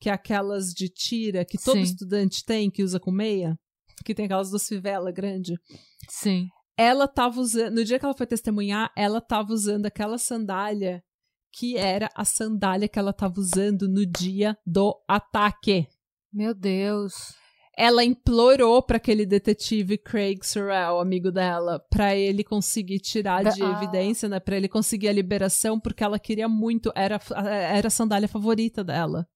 S1: Que é aquelas de tira que todo Sim. estudante tem, que usa com meia? Que tem aquelas duas fivelas grande.
S2: Sim.
S1: Ela tava usando. No dia que ela foi testemunhar, ela tava usando aquela sandália que era a sandália que ela tava usando no dia do ataque.
S2: Meu Deus.
S1: Ela implorou para aquele detetive Craig Sorrell, amigo dela, para ele conseguir tirar de ah. evidência, né, para ele conseguir a liberação, porque ela queria muito, era era a sandália favorita dela.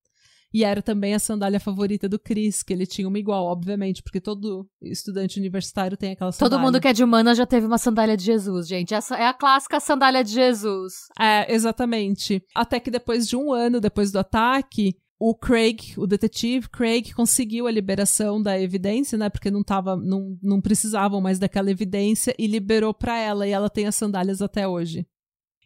S1: E era também a sandália favorita do Chris, que ele tinha uma igual, obviamente, porque todo estudante universitário tem aquela sandália.
S2: Todo mundo que é de humana já teve uma sandália de Jesus, gente. Essa é a clássica sandália de Jesus.
S1: É, exatamente. Até que depois de um ano, depois do ataque, o Craig, o detetive Craig, conseguiu a liberação da evidência, né? Porque não tava, não, não precisavam mais daquela evidência e liberou para ela e ela tem as sandálias até hoje.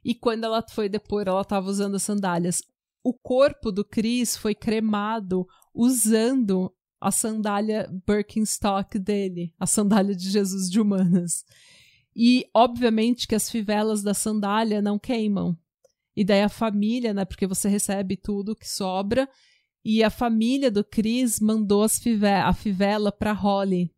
S1: E quando ela foi depor, ela estava usando as sandálias. O corpo do Chris foi cremado usando a sandália Birkenstock dele, a sandália de Jesus de humanas. E obviamente que as fivelas da sandália não queimam, e daí a família, né? Porque você recebe tudo que sobra. E a família do Chris mandou five a fivela para Holly.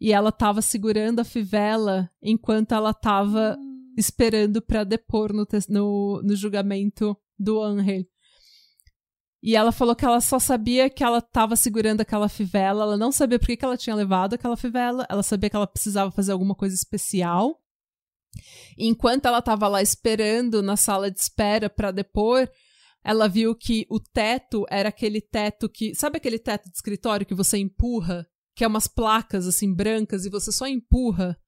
S1: E ela tava segurando a fivela enquanto ela tava hum. esperando para depor no, no, no, julgamento do Angel. E ela falou que ela só sabia que ela estava segurando aquela fivela, ela não sabia por que, que ela tinha levado aquela fivela, ela sabia que ela precisava fazer alguma coisa especial. Enquanto ela estava lá esperando na sala de espera para depor, ela viu que o teto era aquele teto que. Sabe aquele teto de escritório que você empurra? Que é umas placas assim brancas e você só empurra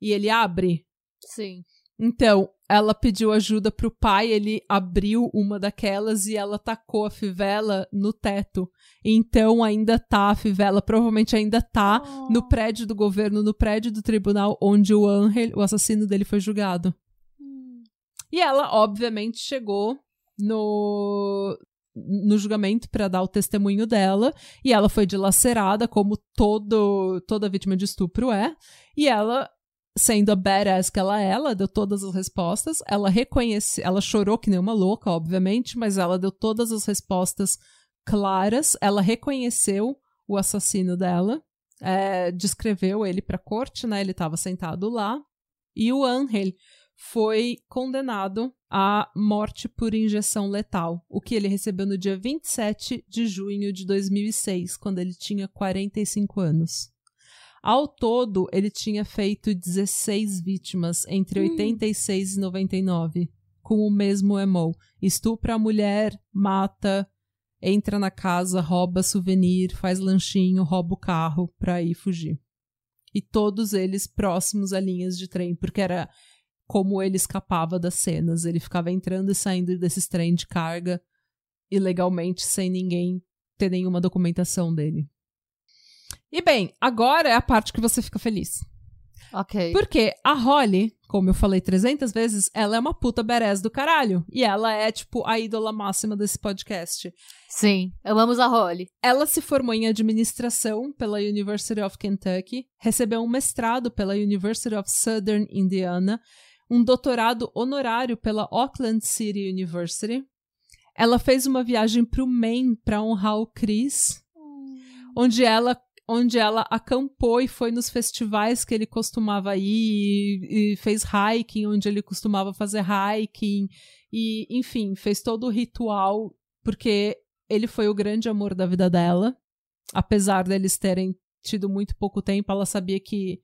S1: e ele abre?
S2: Sim.
S1: Então, ela pediu ajuda pro pai, ele abriu uma daquelas e ela tacou a fivela no teto. Então ainda tá a fivela, provavelmente ainda tá oh. no prédio do governo, no prédio do tribunal onde o Angel, o assassino dele, foi julgado. Hum. E ela, obviamente, chegou no no julgamento para dar o testemunho dela e ela foi dilacerada como todo toda vítima de estupro é e ela sendo a badass que ela é, ela deu todas as respostas. Ela reconhece, ela chorou que nem uma louca, obviamente, mas ela deu todas as respostas claras. Ela reconheceu o assassino dela, é, descreveu ele para corte, né? Ele estava sentado lá. E o Angel foi condenado à morte por injeção letal, o que ele recebeu no dia 27 de junho de 2006, quando ele tinha 45 anos. Ao todo, ele tinha feito 16 vítimas entre hum. 86 e 99, com o mesmo emo. Estupra a mulher, mata, entra na casa, rouba souvenir, faz lanchinho, rouba o carro pra ir fugir. E todos eles próximos a linhas de trem, porque era como ele escapava das cenas. Ele ficava entrando e saindo desses trem de carga ilegalmente, sem ninguém ter nenhuma documentação dele. E bem, agora é a parte que você fica feliz.
S2: Ok.
S1: Porque a Holly, como eu falei 300 vezes, ela é uma puta badass do caralho. E ela é, tipo, a ídola máxima desse podcast.
S2: Sim, amamos a Holly.
S1: Ela se formou em administração pela University of Kentucky, recebeu um mestrado pela University of Southern Indiana, um doutorado honorário pela Auckland City University. Ela fez uma viagem para o Maine para honrar o Chris, hum. onde ela onde ela acampou e foi nos festivais que ele costumava ir e, e, fez hiking onde ele costumava fazer hiking. E enfim fez todo o ritual porque ele foi o grande amor da vida dela. Apesar deles terem tido muito pouco tempo ela sabia que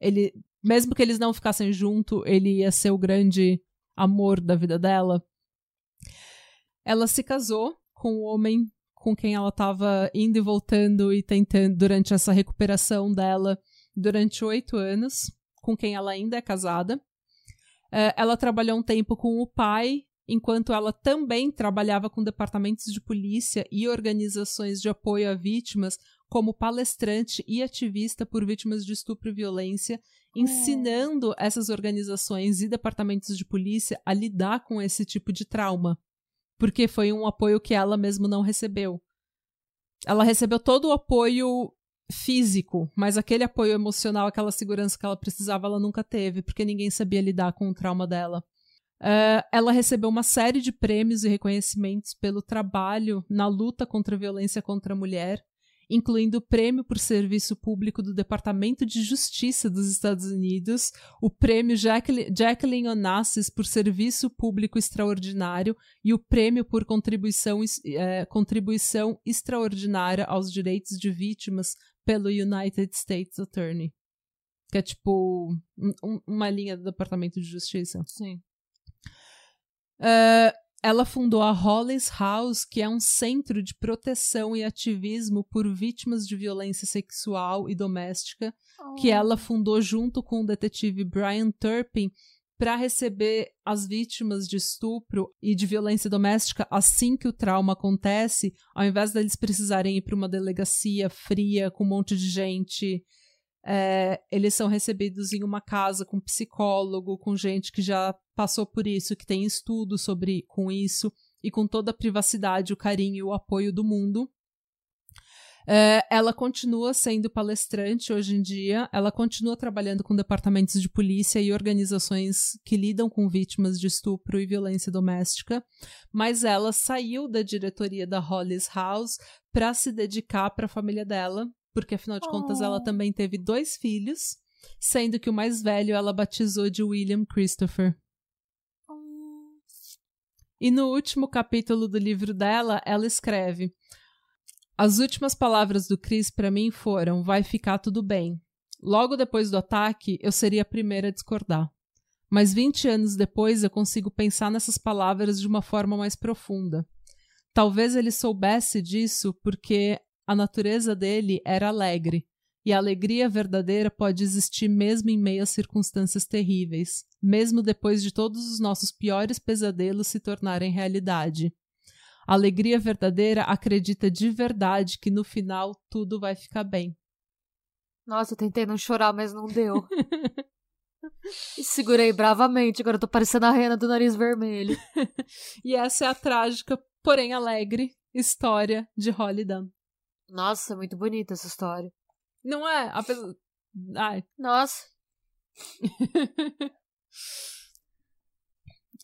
S1: ele mesmo que eles não ficassem junto ele ia ser o grande amor da vida dela. Ela se casou com um homem com quem ela estava indo e voltando e tentando durante essa recuperação dela durante oito anos, com quem ela ainda é casada. É, ela trabalhou um tempo com o pai, enquanto ela também trabalhava com departamentos de polícia e organizações de apoio a vítimas, como palestrante e ativista por vítimas de estupro e violência, ensinando essas organizações e departamentos de polícia a lidar com esse tipo de trauma. Porque foi um apoio que ela mesma não recebeu. Ela recebeu todo o apoio físico, mas aquele apoio emocional, aquela segurança que ela precisava, ela nunca teve, porque ninguém sabia lidar com o trauma dela. Uh, ela recebeu uma série de prêmios e reconhecimentos pelo trabalho na luta contra a violência contra a mulher, incluindo o prêmio por serviço público do Departamento de Justiça dos Estados Unidos, o prêmio Jacqueline, Jacqueline Onassis por serviço público extraordinário e o prêmio por contribuição, é, contribuição extraordinária aos direitos de vítimas pelo United States Attorney. Que é tipo um, uma linha do Departamento de Justiça.
S2: Sim.
S1: Uh, ela fundou a Hollis House, que é um centro de proteção e ativismo por vítimas de violência sexual e doméstica, oh. que ela fundou junto com o detetive Brian Turpin para receber as vítimas de estupro e de violência doméstica assim que o trauma acontece, ao invés deles precisarem ir para uma delegacia fria com um monte de gente. É, eles são recebidos em uma casa com psicólogo, com gente que já passou por isso, que tem estudo sobre com isso e com toda a privacidade, o carinho e o apoio do mundo. É, ela continua sendo palestrante hoje em dia, ela continua trabalhando com departamentos de polícia e organizações que lidam com vítimas de estupro e violência doméstica, mas ela saiu da diretoria da Hollis House para se dedicar para a família dela, porque afinal de oh. contas ela oh. também teve dois filhos, sendo que o mais velho ela batizou de William Christopher. Oh. E no último capítulo do livro dela, ela escreve: as últimas palavras do Chris para mim foram: vai ficar tudo bem. Logo depois do ataque, eu seria a primeira a discordar. Mas 20 anos depois eu consigo pensar nessas palavras de uma forma mais profunda. Talvez ele soubesse disso porque a natureza dele era alegre, e a alegria verdadeira pode existir mesmo em meio a circunstâncias terríveis, mesmo depois de todos os nossos piores pesadelos se tornarem realidade. A alegria verdadeira acredita de verdade que no final tudo vai ficar bem.
S2: Nossa, eu tentei não chorar, mas não deu. e segurei bravamente, agora eu tô parecendo a rena do nariz vermelho.
S1: e essa é a trágica, porém alegre, história de Holly Dunn.
S2: Nossa, muito bonita essa história.
S1: Não é? Apesar... Ai.
S2: Nossa.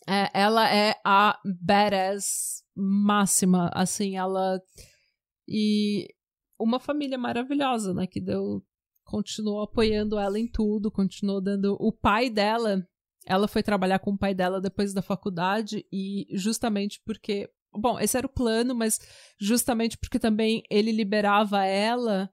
S1: é, ela é a badass máxima, assim, ela e uma família maravilhosa, né, que deu continuou apoiando ela em tudo, continuou dando o pai dela, ela foi trabalhar com o pai dela depois da faculdade e justamente porque, bom, esse era o plano, mas justamente porque também ele liberava ela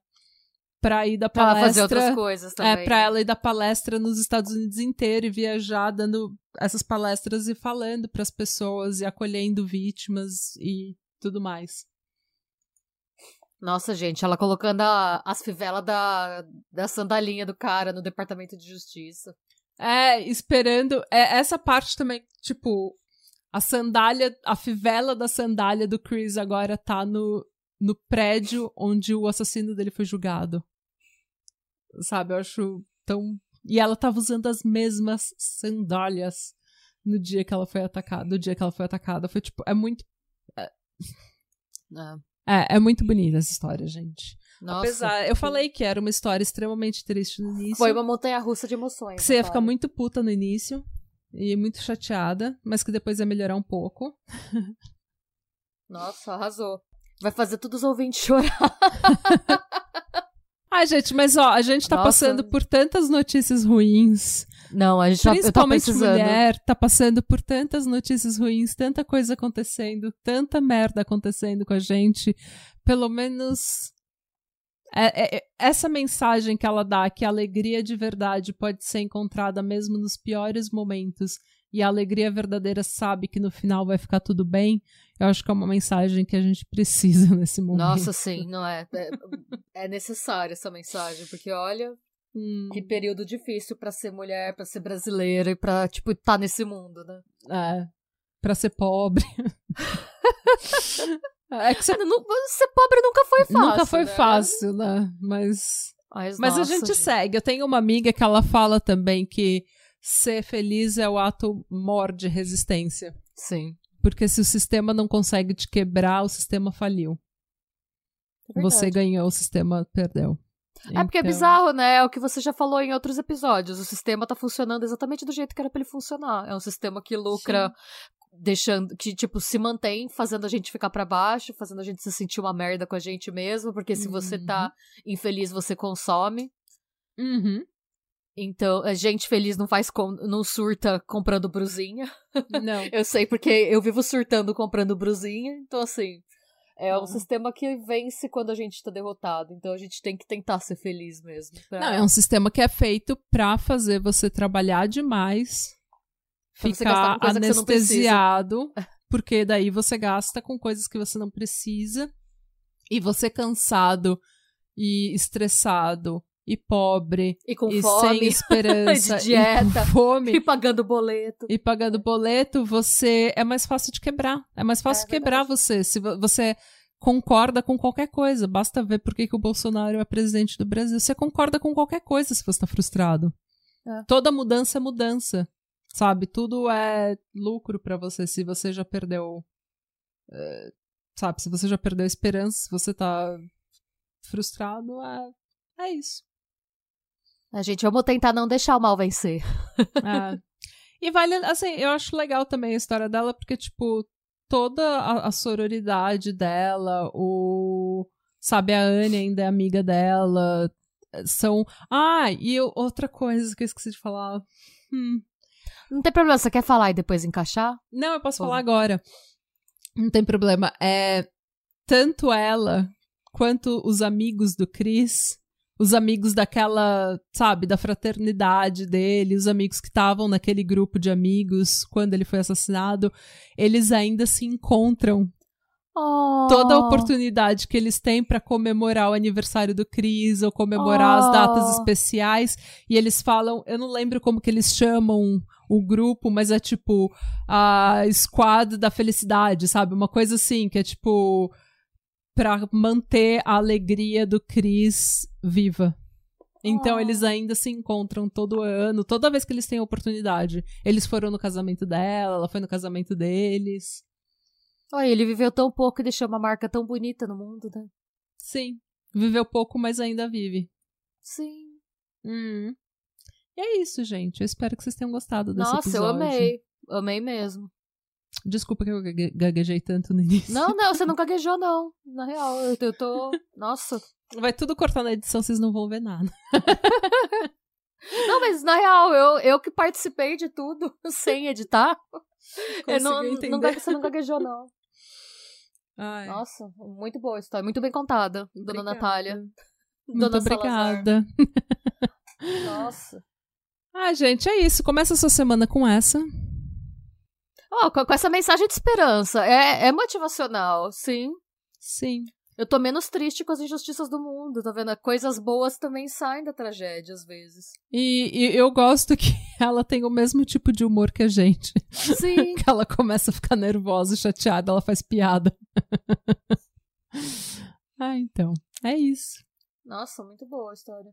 S1: para ir da palestra. Pra fazer
S2: outras coisas também.
S1: É, pra né? ela ir da palestra nos Estados Unidos inteiro e viajar dando essas palestras e falando para as pessoas e acolhendo vítimas e tudo mais.
S2: Nossa, gente, ela colocando a, as fivelas da, da sandalinha do cara no Departamento de Justiça.
S1: É, esperando. É, essa parte também, tipo, a sandália, a fivela da sandália do Chris agora tá no, no prédio onde o assassino dele foi julgado sabe? Eu acho tão. E ela tava usando as mesmas sandálias no dia que ela foi atacada. No dia que ela foi atacada. Foi tipo, é muito. É, é, é muito bonita essa história, gente. Nossa, Apesar, eu falei que era uma história extremamente triste no início.
S2: Foi uma montanha russa de emoções.
S1: Que você ia ficar muito puta no início e muito chateada, mas que depois ia melhorar um pouco.
S2: Nossa, arrasou. Vai fazer todos os ouvintes chorar.
S1: Ai, gente, mas ó, a gente tá Nossa. passando por tantas notícias ruins.
S2: Não, a gente
S1: Principalmente
S2: tá,
S1: mulher tá passando por tantas notícias ruins, tanta coisa acontecendo, tanta merda acontecendo com a gente. Pelo menos é, é, é, essa mensagem que ela dá, que a alegria de verdade pode ser encontrada mesmo nos piores momentos e a alegria verdadeira sabe que no final vai ficar tudo bem, eu acho que é uma mensagem que a gente precisa nesse momento.
S2: Nossa, sim, não é? É, é necessária essa mensagem, porque olha, hum. que período difícil para ser mulher, para ser brasileira e pra, tipo, estar tá nesse mundo, né?
S1: É. Pra ser pobre.
S2: é que você... Não, ser pobre nunca foi fácil.
S1: Nunca foi
S2: né?
S1: fácil, né? Mas.
S2: Mas,
S1: Mas
S2: nossa,
S1: a gente,
S2: gente
S1: segue. Eu tenho uma amiga que ela fala também que ser feliz é o ato maior de resistência.
S2: Sim.
S1: Porque se o sistema não consegue te quebrar, o sistema faliu.
S2: É
S1: você ganhou, o sistema perdeu.
S2: É porque é
S1: Então-
S2: bizarro, né? É o que você já falou em outros episódios. O sistema tá funcionando exatamente do jeito que era pra ele funcionar. É um sistema que lucra, deixando. que, tipo, se mantém, fazendo a gente ficar pra baixo, fazendo a gente se sentir uma merda com a gente mesmo. Porque se você tá infeliz, você consome.
S1: Uhum.
S2: Então, a gente feliz não faz com- não surta comprando brusinha.
S1: Não.
S2: Eu sei porque eu vivo surtando comprando brusinha. Então, assim, é um
S1: Uhum.
S2: sistema que vence quando a gente tá derrotado. Então a gente tem que tentar ser feliz mesmo. pra-
S1: Não, é um sistema que é feito pra fazer você trabalhar demais, ficar anestesiado, porque daí você gasta com coisas que você não precisa, e você cansado e estressado e pobre
S2: E com
S1: e
S2: fome.
S1: sem esperança
S2: de dieta.
S1: e com fome
S2: E pagando boleto.
S1: e pagando boleto, você é mais fácil de quebrar. É mais fácil
S2: É
S1: quebrar
S2: verdade.
S1: você. Se vo- você concorda com qualquer coisa, basta ver por que, o Bolsonaro é presidente do Brasil. Você concorda com qualquer coisa se você tá frustrado.
S2: É.
S1: Toda mudança é mudança. Sabe? Tudo é lucro pra você se você já perdeu. é, sabe? Se você já perdeu a esperança, se você tá frustrado, é, é isso.
S2: A gente, vamos tentar não deixar o mal vencer.
S1: É. E vale, assim, eu acho legal também a história dela, porque, tipo, toda a, a sororidade dela, o. Sabe, a Anne ainda é amiga dela. São. Ah, e eu- outra coisa que eu esqueci de falar. Hum.
S2: Não tem problema, você quer falar e depois encaixar?
S1: Não, eu posso
S2: Bom.
S1: falar agora. Não tem problema. É. Tanto ela quanto os amigos do Chris, os amigos daquela, sabe, da fraternidade dele, os amigos que estavam naquele grupo de amigos quando ele foi assassinado, eles ainda se encontram.
S2: Oh.
S1: Toda a oportunidade que eles têm pra comemorar o aniversário do Chris ou comemorar as
S2: Oh.
S1: datas especiais, e eles falam, eu não lembro como que eles chamam o grupo, mas é tipo a squad da felicidade, sabe? Uma coisa assim, que é tipo pra manter a alegria do Chris viva. Então
S2: Oh.
S1: eles ainda se encontram todo ano, toda vez que eles têm oportunidade. Eles foram no casamento dela, ela foi no casamento deles.
S2: Olha, ele viveu tão pouco e deixou uma marca tão bonita no mundo, né?
S1: Sim. Viveu pouco, mas ainda vive.
S2: Sim.
S1: Hum. E é isso, gente. Eu espero que vocês tenham gostado desse
S2: Nossa,
S1: episódio.
S2: eu amei. Amei mesmo.
S1: Desculpa que eu gague- gaguejei tanto no início.
S2: Não, não, você não gaguejou, não. Na real, eu, eu tô. Nossa.
S1: Vai tudo cortar na edição, vocês não vão ver nada.
S2: Não, mas na real, eu, eu que participei de tudo sem editar. Eu não, não,
S1: entender?
S2: gague- você não gaguejou, não.
S1: Ai,
S2: Nossa, muito boa a história. Muito bem contada, dona
S1: obrigada.
S2: Natália.
S1: Muito
S2: Dona
S1: obrigada.
S2: Nossa.
S1: Ah, gente, é isso. Começa a sua semana com essa.
S2: Ó, com, essa mensagem de esperança. É, é motivacional, sim.
S1: Sim.
S2: Eu tô menos triste com as injustiças do mundo, tá vendo? Coisas boas também saem da tragédia, às vezes.
S1: E, e eu gosto que ela tem o mesmo tipo de humor que a gente.
S2: Sim.
S1: Que ela começa a ficar nervosa e chateada, ela faz piada. ah, então. É isso.
S2: Nossa, muito boa a história.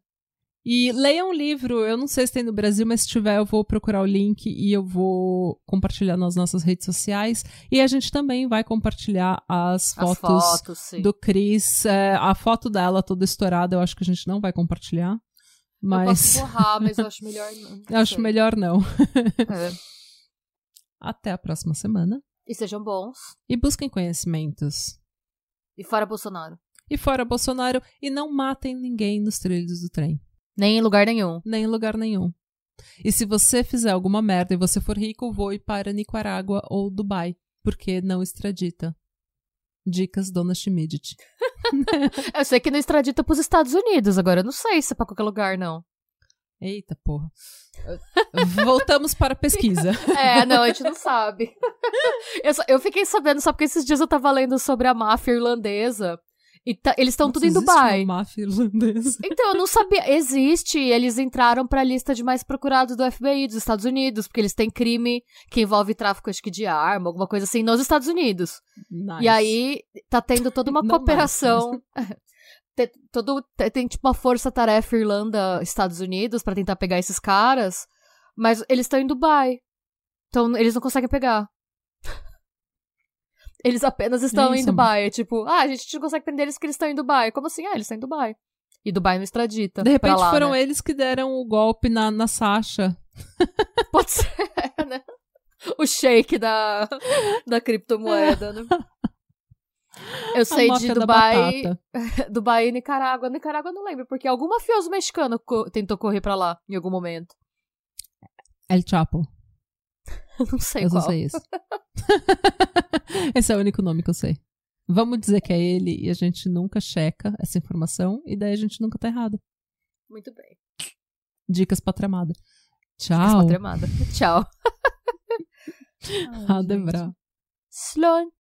S1: E leiam um livro, eu não sei se tem no Brasil, mas se tiver eu vou procurar o link e eu vou compartilhar nas nossas redes sociais. E a gente também vai compartilhar as
S2: As
S1: fotos, do Chris. É, a foto dela toda estourada, eu acho que a gente não vai compartilhar.
S2: Eu posso
S1: Mas
S2: borrar, mas eu acho melhor não. não
S1: eu acho melhor não.
S2: É.
S1: Até a próxima semana.
S2: E sejam bons.
S1: E busquem conhecimentos.
S2: E fora Bolsonaro.
S1: E fora Bolsonaro, e não matem ninguém nos trilhos do trem.
S2: Nem em lugar nenhum.
S1: Nem em lugar nenhum. E se você fizer alguma merda e você for rico, voe para Nicarágua ou Dubai, porque não extradita. Dicas Dona Schmidt.
S2: Eu sei que não extradita pros Estados Unidos, agora eu não sei se é pra qualquer lugar, não.
S1: Eita porra. Voltamos para a pesquisa.
S2: É, não, a gente não sabe. Eu, só- eu fiquei sabendo só porque esses dias eu tava lendo sobre a máfia irlandesa. E tá- eles estão tudo em Dubai.
S1: Uma máfia irlandesa.
S2: Então, eu não sabia. Existe. Eles entraram pra lista de mais procurados do FBI dos Estados Unidos, porque eles têm crime que envolve tráfico, acho que de arma, alguma coisa assim, nos Estados Unidos.
S1: Nice.
S2: E aí tá tendo toda uma
S1: Não
S2: cooperação. Tem- todo, tem, tem, tipo uma força-tarefa Irlanda-Estados Unidos pra tentar pegar esses caras, mas eles estão em Dubai. Então eles não conseguem pegar. Eles apenas estão
S1: É
S2: em
S1: isso,
S2: Dubai. É tipo, ah, a gente não consegue prender eles porque eles estão em Dubai. Como assim? Ah, eles estão em Dubai. E Dubai não extradita.
S1: De repente
S2: lá,
S1: foram
S2: né?
S1: eles que deram o golpe na, na Sasha.
S2: Pode ser, né? O shake da, da criptomoeda, né? Eu sei de Dubai. Dubai e Nicarágua. Nicarágua eu não lembro, porque algum mafioso mexicano co- tentou correr pra lá em algum momento.
S1: El Chapo.
S2: Eu não sei
S1: eu só
S2: qual.
S1: sei isso. Esse é o único nome que eu sei. Vamos dizer que é ele e a gente nunca checa essa informação e daí a gente nunca tá errado.
S2: Muito bem.
S1: Dicas pra tramada. Tchau.
S2: tremada. Tchau.
S1: Ha det är bra.
S2: Slå